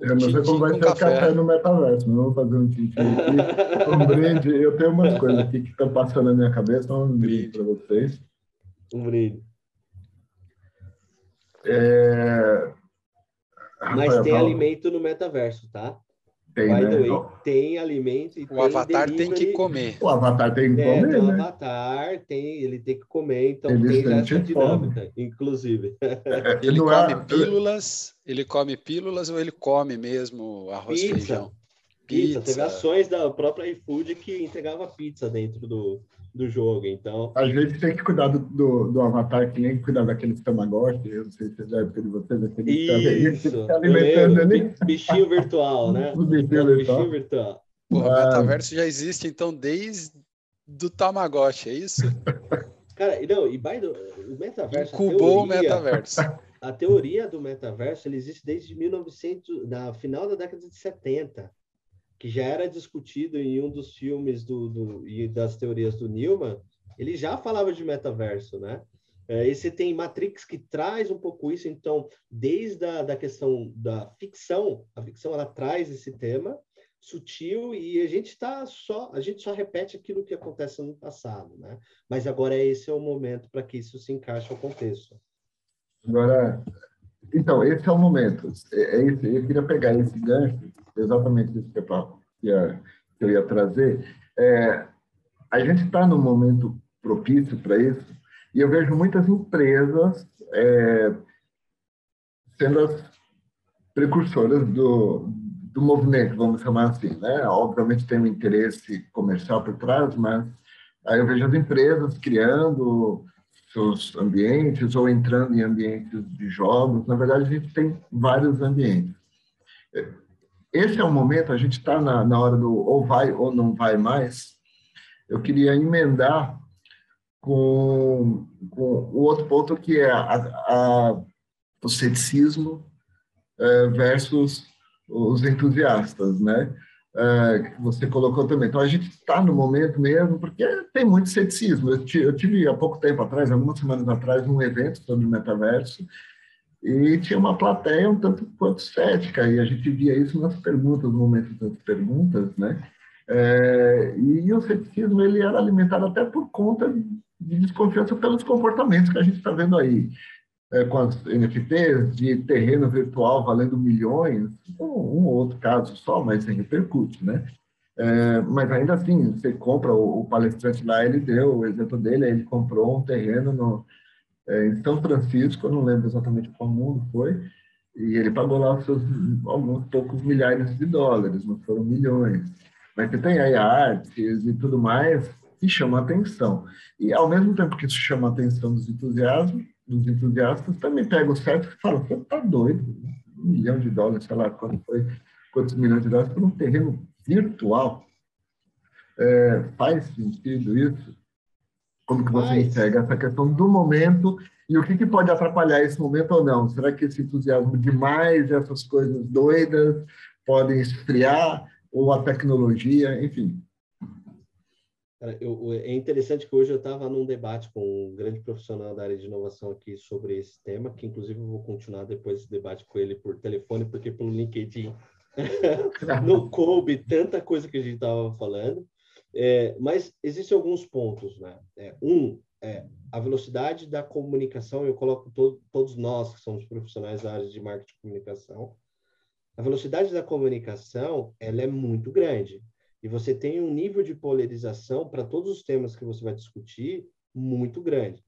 Eu não sei como vai ser café. café no metaverso, mas vamos fazer um tintim aqui. [LAUGHS] Um brinde. Eu tenho umas coisas aqui que estão passando na minha cabeça, um brinde para vocês. Um brinde. É... Mas Rafael, tem alimento no metaverso, tá? Tem, By né? way, tem alimento e o avatar delivery. tem que comer. O avatar tem que é, comer, o né? avatar tem, ele tem que comer, então ele tem essa dinâmica, fome. inclusive. [LAUGHS] É, ele come é... pílulas, ele come pílulas ou ele come mesmo arroz e feijão? Pizza. pizza. Teve ações da própria iFood que entregava pizza dentro do, do jogo, então... A gente tem que cuidar do, do, do avatar, que nem cuidar daqueles tamagotchi, eu não sei se é da época de vocês, aquele Isso, alimentando ali. Bichinho virtual, né? [LAUGHS] O bichinho, virtual. bichinho virtual. Pô, o metaverso já existe, então, desde do Tamagotchi, é isso? [LAUGHS] Cara, não, e by the, o metaverso... Incubou o metaverso. A teoria do metaverso, ele existe desde 1900, na final da década de 70 que já era discutido em um dos filmes do, do, e das teorias do Newman, ele já falava de metaverso, né? É, esse tem Matrix que traz um pouco isso, então, desde a da questão da ficção, a ficção ela traz esse tema sutil e a gente está só, a gente só repete aquilo que acontece no passado, né? Mas agora esse é o momento para que isso se encaixe ao contexto. Agora, então, esse é o momento. É, é esse, eu queria pegar esse gancho exatamente isso que, eu, que eu ia trazer. É, a gente está num momento propício para isso, e eu vejo muitas empresas é, sendo as precursoras do, do movimento, vamos chamar assim. Né? Obviamente tem um interesse comercial por trás, mas aí eu vejo as empresas criando seus ambientes ou entrando em ambientes de jogos. Na verdade, a gente tem vários ambientes esse é o momento, a gente está na, na hora do ou vai ou não vai mais. Eu queria emendar com, com o outro ponto que é a, a, o ceticismo é, versus os entusiastas, né? É, que você colocou também. Então, a gente está no momento mesmo, porque tem muito ceticismo. Eu, eu tive há pouco tempo atrás, algumas semanas atrás, um evento sobre metaverso, e tinha uma plateia um tanto quanto cética, e a gente via isso nas perguntas, no momento das perguntas, né? É, e o ceticismo ele era alimentado até por conta de desconfiança pelos comportamentos que a gente está vendo aí, é, com as NFTs de terreno virtual valendo milhões, um, ou outro caso só, mas repercute, né? É, mas ainda assim, você compra, o, o, palestrante lá, ele deu o exemplo dele, ele comprou um terreno no, é, em São Francisco, eu não lembro exatamente qual mundo foi, e ele pagou lá seus alguns poucos milhares de dólares, não foram milhões. Mas você tem aí artes e tudo mais que chama atenção. E ao mesmo tempo que isso chama atenção dos entusiastas, dos entusiastas, também pega o certo e fala, você tá doido, um milhão de dólares, sei lá quanto foi, quantos milhões de dólares por um terreno virtual. É, faz sentido isso? Como que você Mas... enxerga essa questão do momento e o que, que pode atrapalhar esse momento ou não? Será que esse entusiasmo demais, essas coisas doidas, podem esfriar? Ou a tecnologia, enfim? Eu, é interessante que hoje eu estava num debate com um grande profissional da área de inovação aqui sobre esse tema, que inclusive eu vou continuar depois esse debate com ele por telefone, porque pelo LinkedIn [LAUGHS] não coube tanta coisa que a gente estava falando, é, mas existem alguns pontos, né? É, um, é, a velocidade da comunicação, eu coloco to todos nós que somos profissionais da área de marketing e comunicação, a velocidade da comunicação, ela é muito grande. E você tem um nível de polarização para todos os temas que você vai discutir muito grande.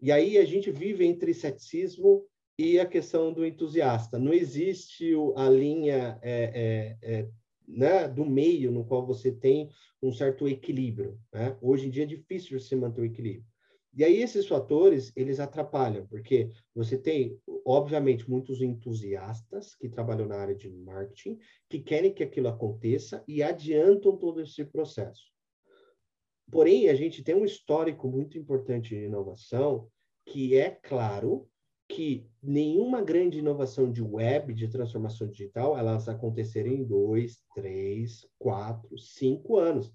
E aí a gente vive entre ceticismo e a questão do entusiasta. Não existe a linha é, é, é, né, do meio no qual você tem um certo equilíbrio. Né? Hoje em dia é difícil você manter o equilíbrio. E aí esses fatores, eles atrapalham, porque você tem, obviamente, muitos entusiastas que trabalham na área de marketing, que querem que aquilo aconteça e adiantam todo esse processo. Porém, a gente tem um histórico muito importante de inovação, que é claro que nenhuma grande inovação de web, de transformação digital, elas acontecerem em dois, três, quatro, cinco anos.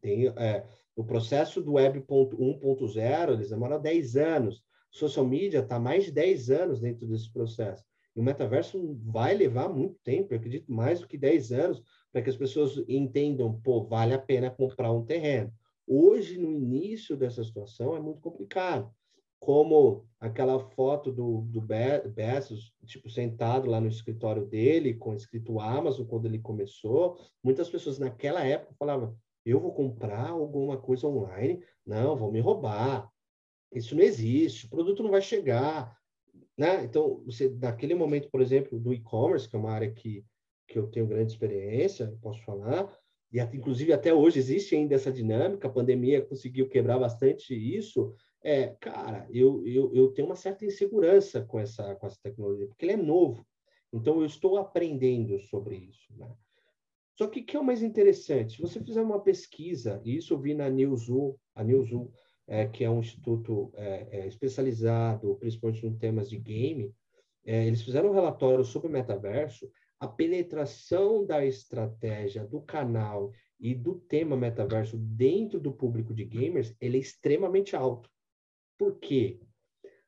Tem, é, o processo do Web 1.0, eles demoram 10 anos. Social media está mais de 10 anos dentro desse processo. E o metaverso vai levar muito tempo, eu acredito mais do que 10 anos, para que as pessoas entendam, pô, vale a pena comprar um terreno. Hoje, no início dessa situação, é muito complicado. Como aquela foto do, do Bezos, tipo, sentado lá no escritório dele, com escrito Amazon, quando ele começou, muitas pessoas naquela época falavam, eu vou comprar alguma coisa online, não, vão me roubar. Isso não existe, o produto não vai chegar. Né? Então, você, naquele momento, por exemplo, do e-commerce, que é uma área que, que eu tenho grande experiência, posso falar, e inclusive até hoje existe ainda essa dinâmica, a pandemia conseguiu quebrar bastante isso, é, cara, eu, eu, eu tenho uma certa insegurança com essa, com essa tecnologia, porque ele é novo. Então, eu estou aprendendo sobre isso. Né? Só que o que é o mais interessante? Se você fizer uma pesquisa, e isso eu vi na Newzoo, a Newzoo, é, que é um instituto é, é, especializado, principalmente em temas de game, é, eles fizeram um relatório sobre o metaverso, a penetração da estratégia do canal e do tema metaverso dentro do público de gamers, ele é extremamente alto. Por quê?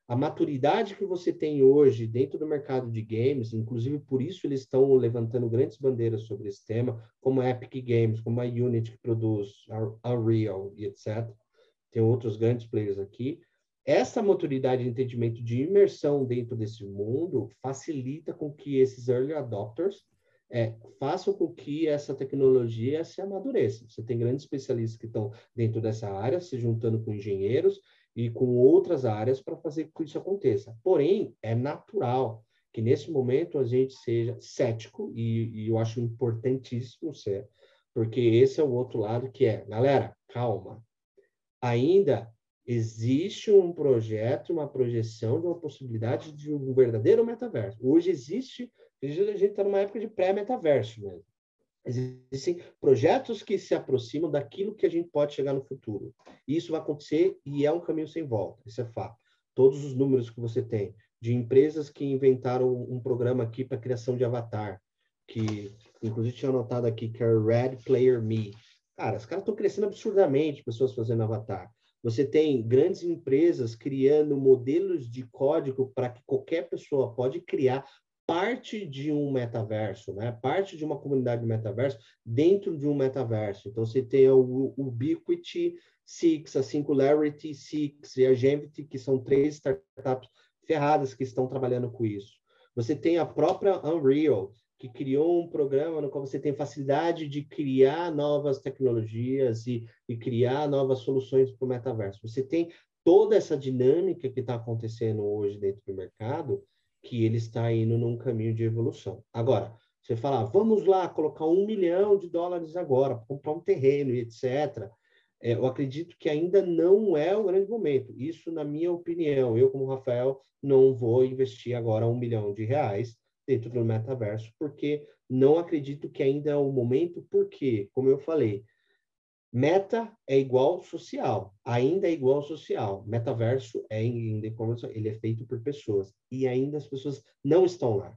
A maturidade que você tem hoje dentro do mercado de games, inclusive por isso eles estão levantando grandes bandeiras sobre esse tema, como a Epic Games, como a Unity que produz a Unreal e etc. Tem outros grandes players aqui. Essa maturidade e entendimento de imersão dentro desse mundo facilita com que esses early adopters é, façam com que essa tecnologia se amadureça. Você tem grandes especialistas que estão dentro dessa área, se juntando com engenheiros, e com outras áreas para fazer que isso aconteça. Porém, é natural que nesse momento a gente seja cético, e, e eu acho importantíssimo ser, porque esse é o outro lado que é, galera, calma. Ainda existe um projeto, uma projeção de uma possibilidade de um verdadeiro metaverso. Hoje existe, a gente está numa época de pré-metaverso mesmo. Existem projetos que se aproximam daquilo que a gente pode chegar no futuro. E isso vai acontecer e é um caminho sem volta, isso é fato. Todos os números que você tem de empresas que inventaram um programa aqui para criação de avatar, que inclusive tinha anotado aqui que é Red Player Me. Cara, os caras estão crescendo absurdamente, pessoas fazendo avatar. Você tem grandes empresas criando modelos de código para que qualquer pessoa pode criar parte de um metaverso, né? Parte de uma comunidade de metaverso dentro de um metaverso. Então você tem o Ubiquity Six, a Singularity Six e a Gevity, que são três startups ferradas que estão trabalhando com isso. Você tem a própria Unreal, que criou um programa no qual você tem facilidade de criar novas tecnologias e, e criar novas soluções para o metaverso. Você tem toda essa dinâmica que está acontecendo hoje dentro do mercado que ele está indo num caminho de evolução. Agora, você falar, vamos lá colocar um milhão de dólares agora, comprar um terreno e etc. É, eu acredito que ainda não é o grande momento. Isso, na minha opinião, eu, como Rafael, não vou investir agora um milhão de reais dentro do metaverso, porque não acredito que ainda é o momento, porque, como eu falei, Meta é igual social, ainda é igual social. Metaverso é ainda ele é feito por pessoas e ainda as pessoas não estão lá.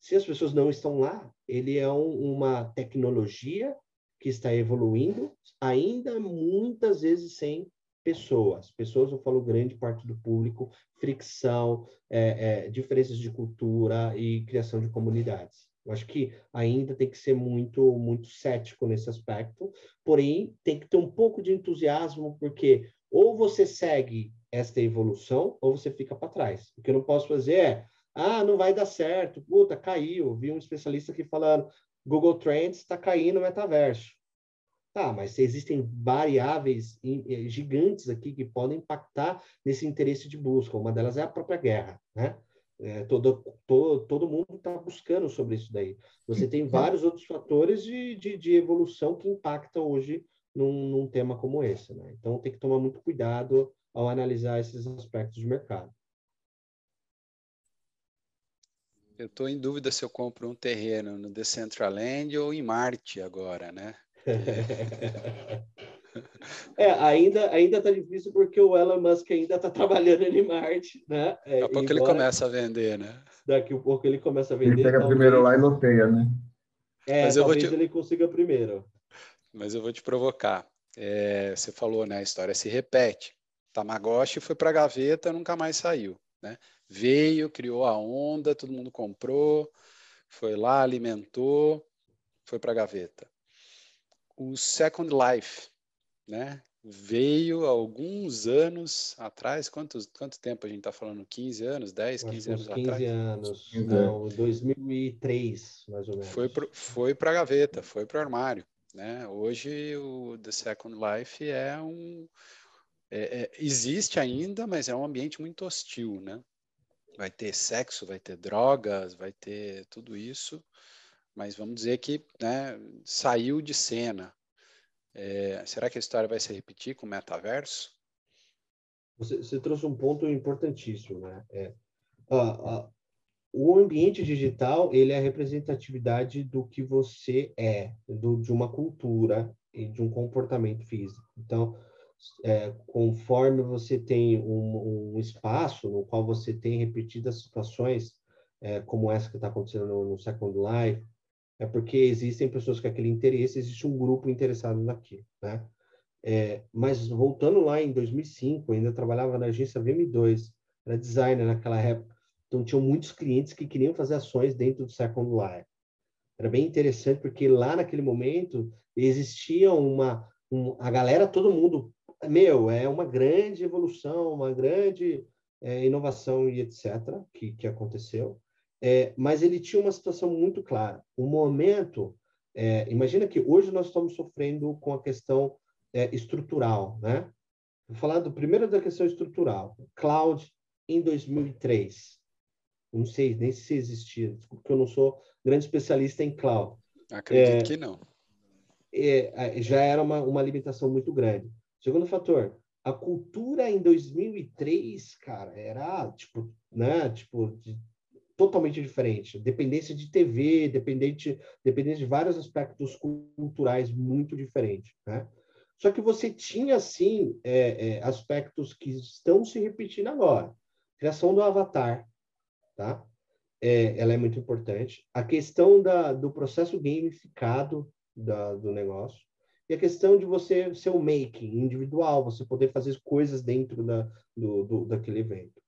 Se as pessoas não estão lá, ele é um, uma tecnologia que está evoluindo, ainda muitas vezes sem pessoas. Pessoas, eu falo grande parte do público, fricção, é, é, diferenças de cultura e criação de comunidades. Eu acho que ainda tem que ser muito, muito cético nesse aspecto, porém tem que ter um pouco de entusiasmo, porque ou você segue esta evolução ou você fica para trás. O que eu não posso fazer é, ah, não vai dar certo, puta, caiu. Vi um especialista aqui falando, Google Trends está caindo no metaverso. Tá, mas existem variáveis eh, gigantes aqui que podem impactar nesse interesse de busca. Uma delas é a própria guerra, né? É, todo, todo, todo mundo está buscando sobre isso daí. Você tem vários outros fatores de, de, de evolução que impactam hoje num, num, tema como esse. Né? Então, tem que tomar muito cuidado ao analisar esses aspectos de mercado. Eu estou em dúvida se eu compro um terreno no Decentraland ou em Marte agora, né? [LAUGHS] É, ainda ainda está difícil porque o Elon Musk ainda está [LAUGHS] trabalhando em Marte, né? É, Daqui a pouco ele começa a vender, né? Daqui a pouco ele começa a vender. Ele pega talvez... primeiro lá e loteia, né? É, Mas talvez te... ele consiga primeiro. Mas eu vou te provocar. É, você falou, né? A história se repete. Tamagotchi foi para a gaveta, nunca mais saiu, né? Veio, criou a onda, todo mundo comprou, foi lá, alimentou, foi para a gaveta. O Second Life, né? Veio alguns anos atrás, quantos, quanto tempo a gente está falando? 15 anos, 10, 15 anos 15 atrás? anos, não, 2003, mais ou menos. Foi para foi a gaveta, foi para o armário. Né? Hoje o The Second Life é um... É, é, existe ainda, mas é um ambiente muito hostil, né? Vai ter sexo, vai ter drogas, vai ter tudo isso, mas vamos dizer que né, saiu de cena. É, será que a história vai se repetir com o metaverso? Você, você trouxe um ponto importantíssimo, né? É, a, a, o ambiente digital ele é a representatividade do que você é, do, de uma cultura e de um comportamento físico. Então, é, conforme você tem um, um, espaço no qual você tem repetidas situações, é, como essa que está acontecendo no, no Second Life, é porque existem pessoas com aquele interesse, existe um grupo interessado naquilo, né? É, mas voltando lá em 2005, ainda trabalhava na agência VM2, era designer naquela época, então tinham muitos clientes que queriam fazer ações dentro do Second Life. Era bem interessante porque lá naquele momento existia uma um, a galera, todo mundo, meu, é uma grande evolução, uma grande é, inovação e etc. que, que aconteceu. É, mas ele tinha uma situação muito clara. O momento, é, imagina que hoje nós estamos sofrendo com a questão é, estrutural, né? Vou falar do primeiro da questão estrutural. Cloud em 2003. Não sei nem se existia, porque eu não sou grande especialista em cloud. Acredito é, que não. É, já era uma, uma limitação muito grande. Segundo fator, a cultura em 2003, cara, era tipo, né, tipo, de totalmente diferente. Dependência de TV, dependente, dependência de vários aspectos culturais muito diferentes. Né? Só que você tinha, sim, é, é, aspectos que estão se repetindo agora. Criação do avatar, tá? É, ela é muito importante. A questão da, do processo gamificado da, do negócio. E a questão de você ser o making individual, você poder fazer coisas dentro da, do, do, daquele evento.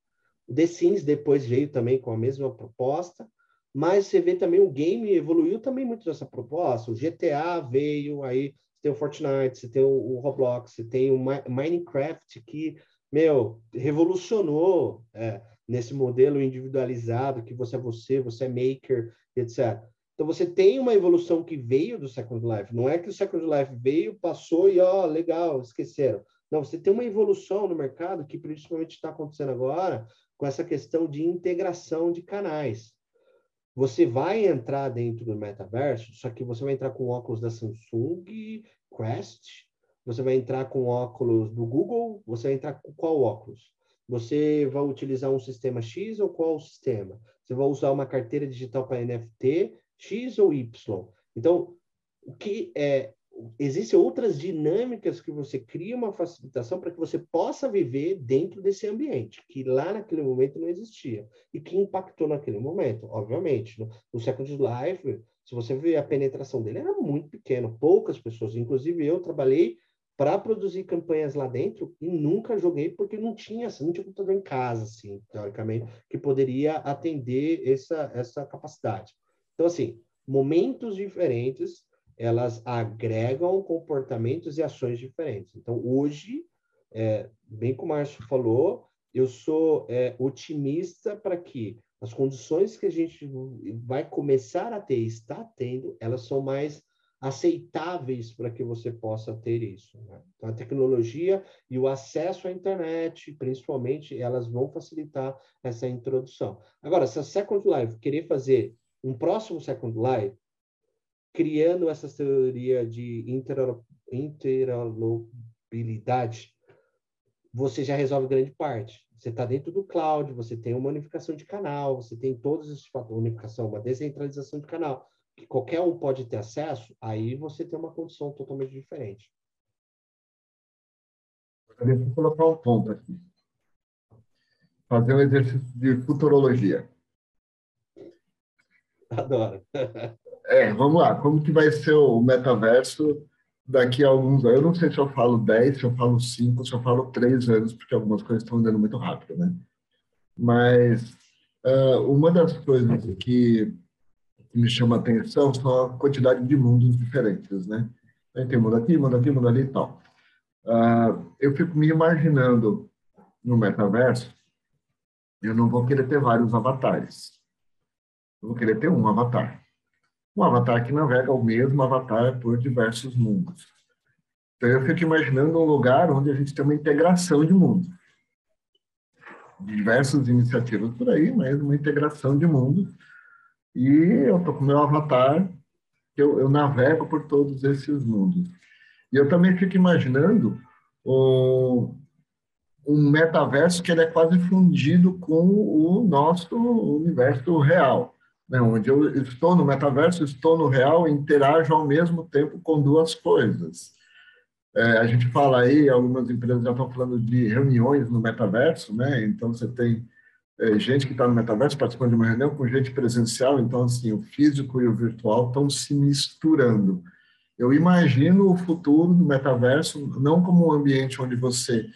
O The Sims depois veio também com a mesma proposta, mas você vê também o game evoluiu também muito dessa proposta. O GTA veio, aí você tem o Fortnite, você tem o, Roblox, você tem o Minecraft que, meu, revolucionou é, nesse modelo individualizado que você é você, você é maker, etc. Então você tem uma evolução que veio do Second Life. Não é que o Second Life veio, passou e ó, legal, esqueceram. Não, você tem uma evolução no mercado que principalmente está acontecendo agora, com essa questão de integração de canais. Você vai entrar dentro do metaverso, só que você vai entrar com óculos da Samsung, Quest, você vai entrar com óculos do Google, você vai entrar com qual óculos? Você vai utilizar um sistema X ou qual sistema? Você vai usar uma carteira digital para NFT X ou Y? Então, o que é existem outras dinâmicas que você cria uma facilitação para que você possa viver dentro desse ambiente, que lá naquele momento não existia, e que impactou naquele momento, obviamente. No, no Second Life, se você ver a penetração dele, era muito pequena, poucas pessoas, inclusive eu trabalhei para produzir campanhas lá dentro e nunca joguei porque não tinha, assim, não tinha computador em casa, assim, teoricamente, que poderia atender essa, essa capacidade. Então, assim, momentos diferentes, elas agregam comportamentos e ações diferentes. Então, hoje, é, bem como o Márcio falou, eu sou é, otimista para que as condições que a gente vai começar a ter, está tendo, elas são mais aceitáveis para que você possa ter isso. Né? Então, a tecnologia e o acesso à internet, principalmente, elas vão facilitar essa introdução. Agora, se a Second Life querer fazer um próximo Second Life, criando essa teoria de interoperabilidade, você já resolve grande parte. Você está dentro do cloud, você tem uma unificação de canal, você tem todos esses fatores, unificação, uma descentralização de canal, que qualquer um pode ter acesso, aí você tem uma condição totalmente diferente. Eu colocar um ponto aqui. Fazer um exercício de futurologia. Adoro. [LAUGHS] é, vamos lá. Como que vai ser o metaverso daqui a alguns anos? Eu não sei se eu falo 10, se eu falo 5, se eu falo 3 anos, porque algumas coisas estão andando muito rápido, né? Mas uh, uma das coisas que me chama a atenção são a quantidade de mundos diferentes, né? Tem mundo aqui, mundo aqui, mundo ali e tal. Uh, eu fico me imaginando no metaverso, eu não vou querer ter vários avatares. Eu vou querer ter um avatar. Um avatar que navega o mesmo avatar por diversos mundos. Então, eu fico imaginando um lugar onde a gente tem uma integração de mundos. Diversas iniciativas por aí, mas uma integração de mundos e eu estou com meu avatar, eu, eu navego por todos esses mundos. E eu também fico imaginando um, um metaverso que ele é quase fundido com o nosso universo real, né? onde eu estou no metaverso, estou no real interajo ao mesmo tempo com duas coisas. É, a gente fala aí, algumas empresas já estão falando de reuniões no metaverso, né? Então você tem é, gente que está no metaverso participando de uma reunião com gente presencial, então, assim, o físico e o virtual estão se misturando. Eu imagino o futuro do metaverso não como um ambiente onde você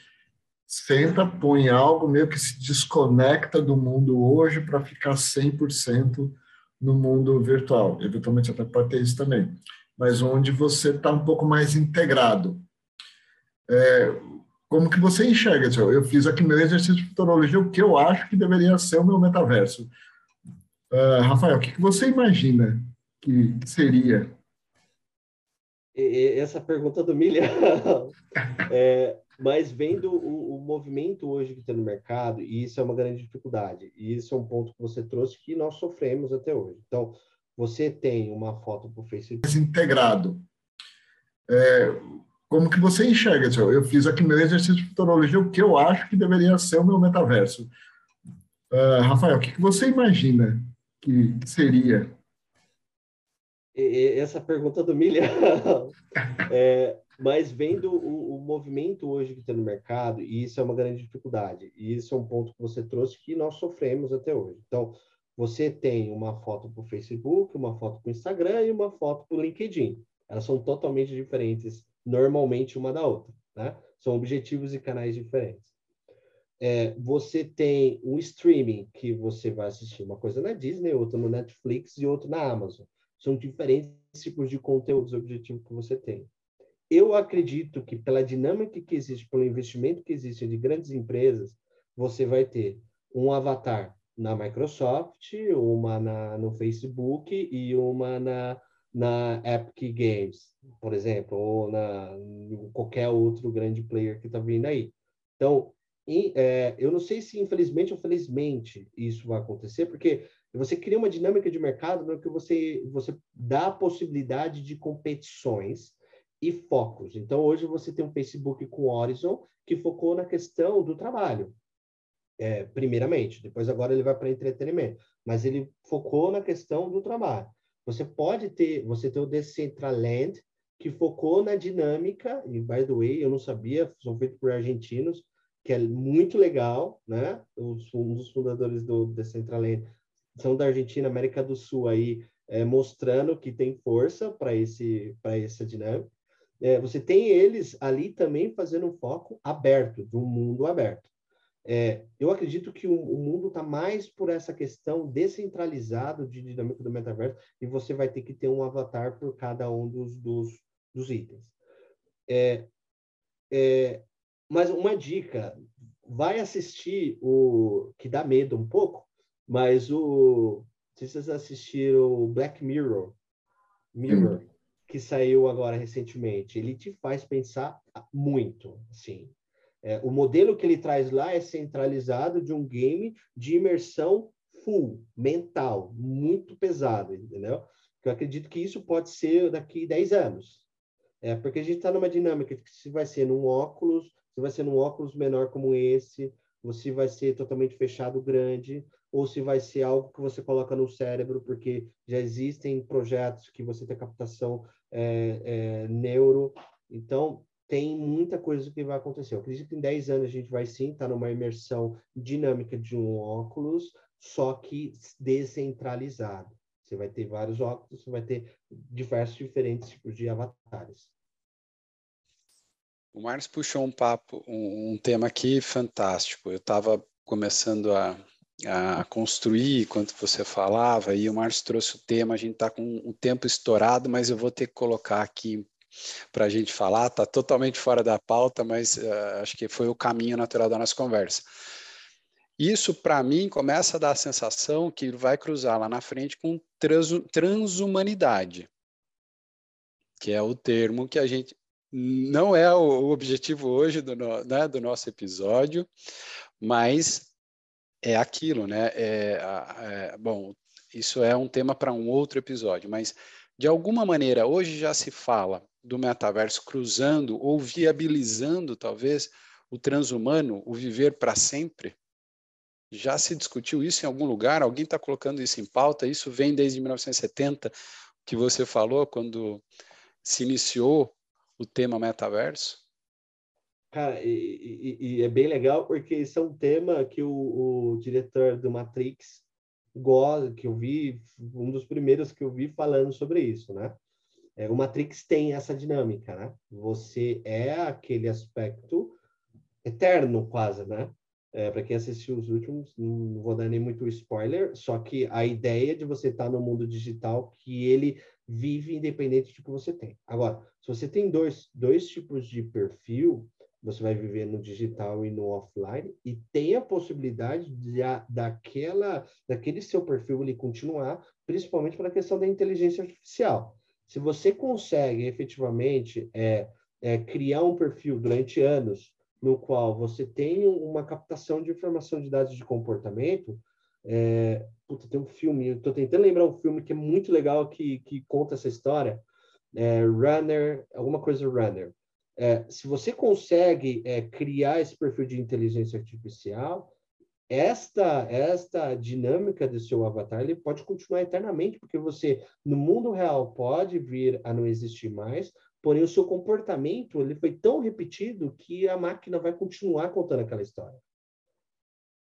senta, põe algo, meio que se desconecta do mundo hoje para ficar 100% no mundo virtual. Eventualmente até pode ter isso também. Mas onde você está um pouco mais integrado. É, como que você enxerga? Eu fiz aqui meu exercício de futurologia, o que eu acho que deveria ser o meu metaverso. Uh, Rafael, o que, que você imagina que seria? Essa pergunta do milhão. [LAUGHS] é, mas vendo o, o, movimento hoje que tem no mercado, e isso é uma grande dificuldade, e isso é um ponto que você trouxe que nós sofremos até hoje. Então, você tem uma foto para o Facebook. Integrado. É, como que você enxerga? Eu fiz aqui meu exercício de futurologia, o que eu acho que deveria ser o meu metaverso. Uh, Rafael, o que, que você imagina que seria? Essa pergunta do milhão. [LAUGHS] é, mas vendo o, o, movimento hoje que tem no mercado, e isso é uma grande dificuldade, e isso é um ponto que você trouxe que nós sofremos até hoje. Então, você tem uma foto para o Facebook, uma foto para o Instagram e uma foto para o LinkedIn. Elas são totalmente diferentes normalmente uma da outra, né? São objetivos e canais diferentes. É, você tem um streaming que você vai assistir uma coisa na Disney, outra no Netflix e outra na Amazon. São diferentes tipos de conteúdos objetivos que você tem. Eu acredito que pela dinâmica que existe, pelo investimento que existe de grandes empresas, você vai ter um avatar na Microsoft, uma na, no Facebook e uma na, na Epic Games, por exemplo, ou na qualquer outro grande player que está vindo aí. Então, em, é, eu não sei se infelizmente ou felizmente isso vai acontecer, porque você cria uma dinâmica de mercado no que você você dá a possibilidade de competições e focos. Então, hoje você tem um Facebook com Horizon que focou na questão do trabalho, é, primeiramente. Depois, agora ele vai para entretenimento, mas ele focou na questão do trabalho. Você pode ter, você tem o Decentraland, que focou na dinâmica, e by the way, eu não sabia, são feitos por argentinos, que é muito legal, né? Os, um dos fundadores do Decentraland são da Argentina, América do Sul aí, é, mostrando que tem força para esse para essa dinâmica. É, você tem eles ali também fazendo um foco aberto, de um mundo aberto. É, eu acredito que o, o mundo está mais por essa questão descentralizado de dinâmica do metaverso e você vai ter que ter um avatar por cada um dos, dos, dos itens. É, é, mas uma dica, vai assistir o que dá medo um pouco, mas o se vocês assistiram Black Mirror, Mirror, hum. Que saiu agora recentemente, ele te faz pensar muito, assim. É, o modelo que ele traz lá é centralizado de um game de imersão full, mental, muito pesado, entendeu? Eu acredito que isso pode ser daqui 10 anos. É, porque a gente está numa dinâmica que se vai ser num óculos, se vai ser num óculos menor como esse, você vai ser totalmente fechado grande, ou se vai ser algo que você coloca no cérebro, porque já existem projetos que você tem captação é, é, neuro. Então, tem muita coisa que vai acontecer. Eu acredito que em 10 anos a gente vai sim estar tá numa imersão dinâmica de um óculos, só que descentralizado. Você vai ter vários óculos, você vai ter diversos diferentes tipos de avatares. O Marcos puxou um papo, um, um tema aqui fantástico. Eu estava começando a, a construir enquanto você falava, e o Márcio trouxe o tema, a gente está com o tempo estourado, mas eu vou ter que colocar aqui para a gente falar, está totalmente fora da pauta, mas uh, acho que foi o caminho natural da nossa conversa. Isso, para mim, começa a dar a sensação que vai cruzar lá na frente com trans, transhumanidade, que é o termo que a gente não é o objetivo hoje do, né, do nosso episódio, mas é aquilo, né? É, é, bom, isso é um tema para um outro episódio, mas de alguma maneira hoje já se fala do metaverso cruzando ou viabilizando, talvez, o transhumano, o viver para sempre? Já se discutiu isso em algum lugar? Alguém está colocando isso em pauta? Isso vem desde 1970, que você falou, quando se iniciou o tema metaverso? Cara, e, e, e, é bem legal porque isso é um tema que o, o diretor do Matrix gosta, que eu vi, um dos primeiros que eu vi falando sobre isso, né? É, o Matrix tem essa dinâmica, né? Você é aquele aspecto eterno, quase, né? É, para quem assistiu os últimos, não vou dar nem muito spoiler, só que a ideia de você estar tá no mundo digital, que ele vive independente de que você tem. Agora, se você tem dois, dois tipos de perfil, você vai viver no digital e no offline, e tem a possibilidade de a, daquela, daquele seu perfil ele continuar, principalmente pela questão da inteligência artificial. Se você consegue efetivamente é, é, criar um perfil durante anos no qual você tem uma captação de informação de dados de comportamento, é, puta, tem um filme, estou tentando lembrar um filme que é muito legal que, que conta essa história, é, Runner, alguma coisa Runner. É, se você consegue é, criar esse perfil de inteligência artificial, esta esta dinâmica do seu avatar ele pode continuar eternamente porque você no mundo real pode vir a não existir mais porém o seu comportamento ele foi tão repetido que a máquina vai continuar contando aquela história.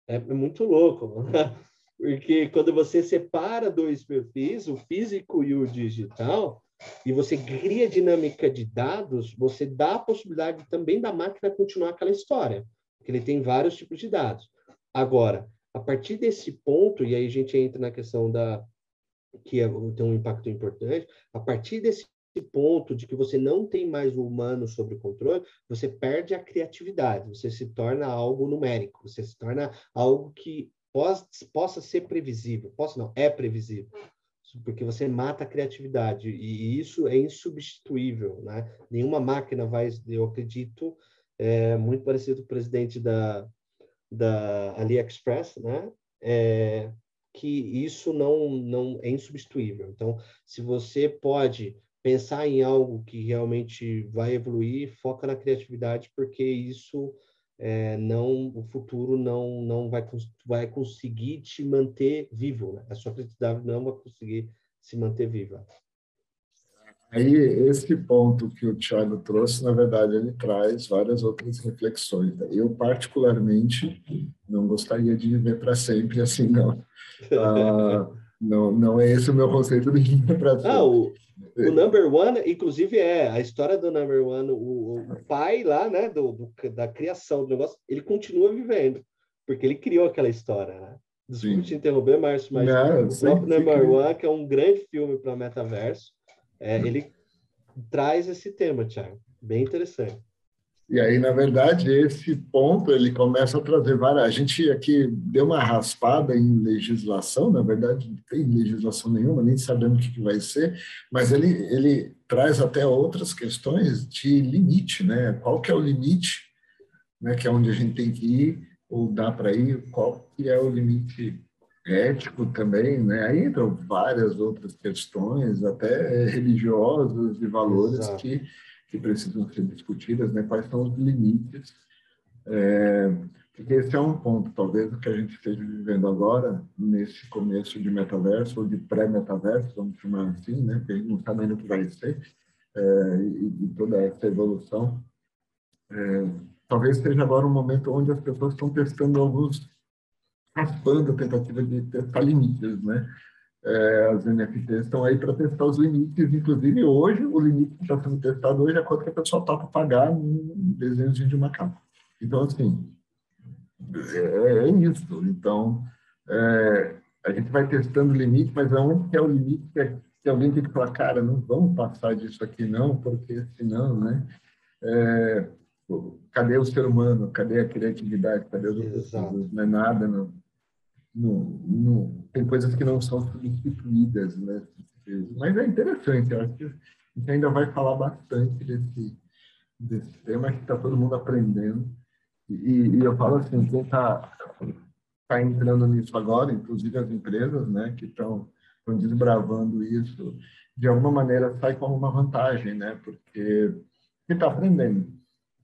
É, é muito louco [LAUGHS] porque quando você separa dois perfis o físico e o digital e você cria dinâmica de dados você dá a possibilidade também da máquina continuar aquela história porque ele tem vários tipos de dados. Agora, a partir desse ponto, e aí a gente entra na questão da que é, tem um impacto importante, a partir desse ponto de que você não tem mais o humano sob controle, você perde a criatividade, você se torna algo numérico, você se torna algo que possa, possa ser previsível, possa não, é previsível, porque você mata a criatividade, e isso é insubstituível, né? Nenhuma máquina vai, eu acredito, é muito parecido com o presidente da, da AliExpress, né? É, que isso não, não é insubstituível. Então, se você pode pensar em algo que realmente vai evoluir, foca na criatividade, porque isso é, não, o futuro não, não vai, vai conseguir te manter vivo. Né? A sua criatividade não vai conseguir se manter viva. Aí, esse ponto que o Thiago trouxe, na verdade, ele traz várias outras reflexões. Eu, particularmente, não gostaria de viver para sempre assim, não. [LAUGHS] Ah, Não, não é esse o meu conceito de [LAUGHS] para Ah, o, o number one, inclusive, é a história do number one, o, o pai lá, né, do, do, da criação do negócio, ele continua vivendo, porque ele criou aquela história, né? Desculpe te interromper, Márcio, mas Não, o próprio Number One, que é um grande filme para metaverso, é, ele traz esse tema, Thiago. Bem interessante. E aí, na verdade, esse ponto ele começa a trazer várias. A gente aqui deu uma raspada em legislação, na verdade, não tem legislação nenhuma, nem sabemos o que vai ser, mas ele, ele traz até outras questões de limite, né? Qual que é o limite, né? Que é onde a gente tem que ir ou dá para ir? Qual que é o limite ético também, né? Aí entram várias outras questões, até religiosas e valores que que precisam ser discutidas, né? Quais são os limites? É, porque esse é um ponto, talvez, que a gente esteja vivendo agora, nesse começo de metaverso, ou de pré-metaverso, vamos chamar assim, né? Porque a gente não sabe ainda o que vai ser, é, e, e, toda essa evolução. É, talvez seja agora um momento onde as pessoas estão testando alguns, raspando a tentativa de testar limites, né? É, as NFTs estão aí para testar os limites, inclusive hoje, o limite que está sendo testado hoje é quanto que a pessoa topa pagar num desenhozinho de macaco. Então, assim, é, é isso. Então, é, a gente vai testando o limite, mas aonde que é o limite que, é, que alguém tem que falar, cara, não vamos passar disso aqui não, porque senão, né? É, cadê o ser humano? Cadê a criatividade? Cadê os outros? Não é nada, não no, no, tem coisas que não são substituídas, né? Mas é interessante, eu acho que a gente ainda vai falar bastante desse, desse tema que está todo mundo aprendendo. E, e, eu falo assim, quem está tá entrando nisso agora, inclusive as empresas, né, que estão desbravando isso, de alguma maneira sai com uma vantagem, né? Porque quem está aprendendo,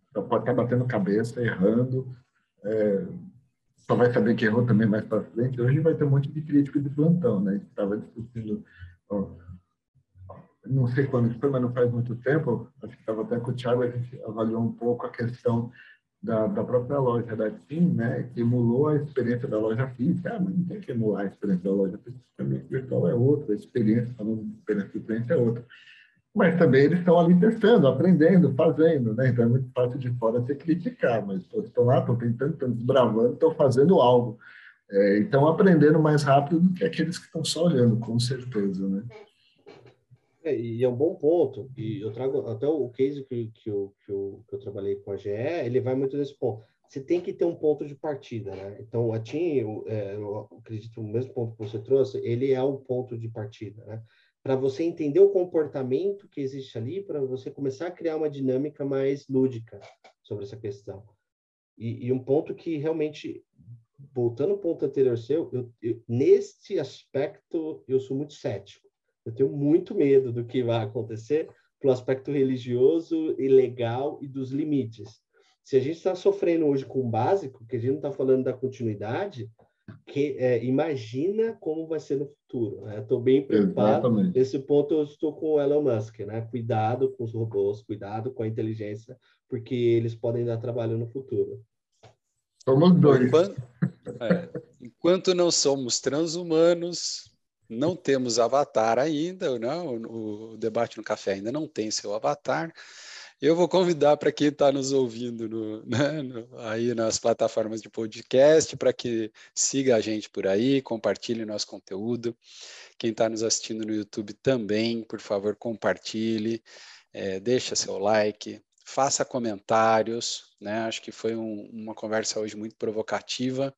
então pode estar tá batendo cabeça, errando, é, só vai saber que errou também mais para frente. Hoje vai ter um monte de crítico de plantão, né? Estava discutindo, ó, não sei quando foi, mas não faz muito tempo, acho que estava até com o Thiago, a gente avaliou um pouco a questão da, da própria loja da TIM, né? Que emulou a experiência da loja física. Ah, mas não tem que emular a experiência da loja física, a virtual é outra, a experiência, falando de experiência do cliente é outra mas também eles estão ali testando, aprendendo, fazendo, né? Então é muito fácil de fora você criticar, mas estão lá, estão tentando, estão desbravando, estão fazendo algo. É, estão aprendendo mais rápido do que aqueles que estão só olhando, com certeza, né? É, e é um bom ponto, e eu trago até o case que, que, eu, que, eu, que eu trabalhei com a GE, ele vai muito nesse ponto. Você tem que ter um ponto de partida, né? Então, a TIM, eu, é, eu acredito no mesmo ponto que você trouxe, ele é o ponto de partida, né? Para você entender o comportamento que existe ali, para você começar a criar uma dinâmica mais lúdica sobre essa questão. E, e um ponto que realmente, voltando ao ponto anterior seu, eu, eu, neste aspecto eu sou muito cético. Eu tenho muito medo do que vai acontecer pelo aspecto religioso e legal e dos limites. Se a gente está sofrendo hoje com o básico, que a gente não está falando da continuidade, que é, imagina como vai ser no futuro. Né? Estou bem preocupado. Nesse ponto, eu estou com o Elon Musk. Né? Cuidado com os robôs, cuidado com a inteligência, porque eles podem dar trabalho no futuro. Somos dois. Enquanto, é, enquanto não somos transhumanos, não temos avatar ainda, não, o debate no café ainda não tem seu avatar. Eu vou convidar para quem está nos ouvindo no, [LAUGHS] né, no, aí nas plataformas de podcast para que siga a gente por aí, compartilhe nosso conteúdo. Quem está nos assistindo no YouTube também, por favor, compartilhe, é, deixa seu like, faça comentários. Né? Acho que foi um, uma conversa hoje muito provocativa.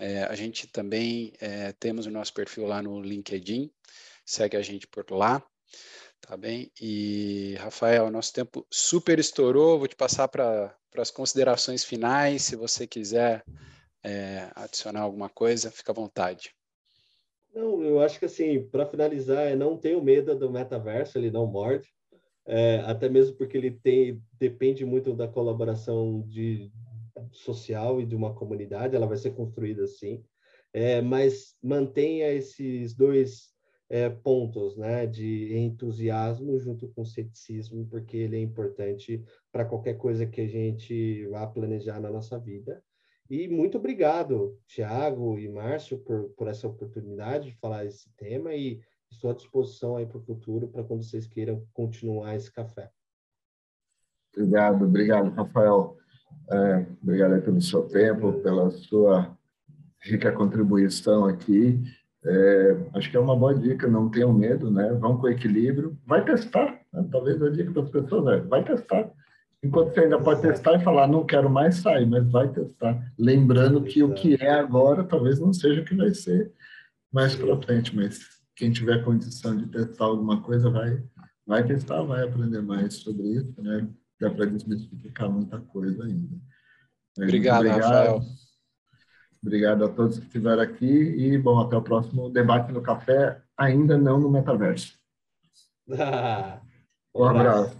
É, a gente também é, temos o nosso perfil lá no LinkedIn, segue a gente por lá. Tá bem? E, Rafael, nosso tempo super estourou. Vou te passar para as considerações finais. Se você quiser é, adicionar alguma coisa, fica à vontade. Não, eu acho que assim, para finalizar, não tenho medo do metaverso, ele não morde. É, até mesmo porque ele tem, depende muito da colaboração de, social e de uma comunidade, ela vai ser construída assim. É, mas mantenha esses dois é, pontos né, de entusiasmo junto com ceticismo, porque ele é importante para qualquer coisa que a gente vá planejar na nossa vida. E muito obrigado, Tiago e Márcio, por, por essa oportunidade de falar esse tema e estou à disposição aí para o futuro, para quando vocês queiram continuar esse café. Obrigado, obrigado, Rafael. É, obrigado pelo seu tempo, pela sua rica contribuição aqui. É, acho que é uma boa dica, não tenham medo, né? Vão com equilíbrio. Vai testar. Né? Talvez a dica das pessoas é, vai testar. Enquanto você ainda pode testar e falar, não quero mais sair, mas vai testar. Lembrando que o que é agora talvez não seja o que vai ser mais para frente, mas quem tiver condição de testar alguma coisa vai, vai testar, vai aprender mais sobre isso, né? Dá para desmistificar muita coisa ainda. Obrigado, obrigado, Rafael. Obrigado a todos que estiveram aqui e, bom, até o próximo debate no café, ainda não no metaverso. [LAUGHS] um abraço.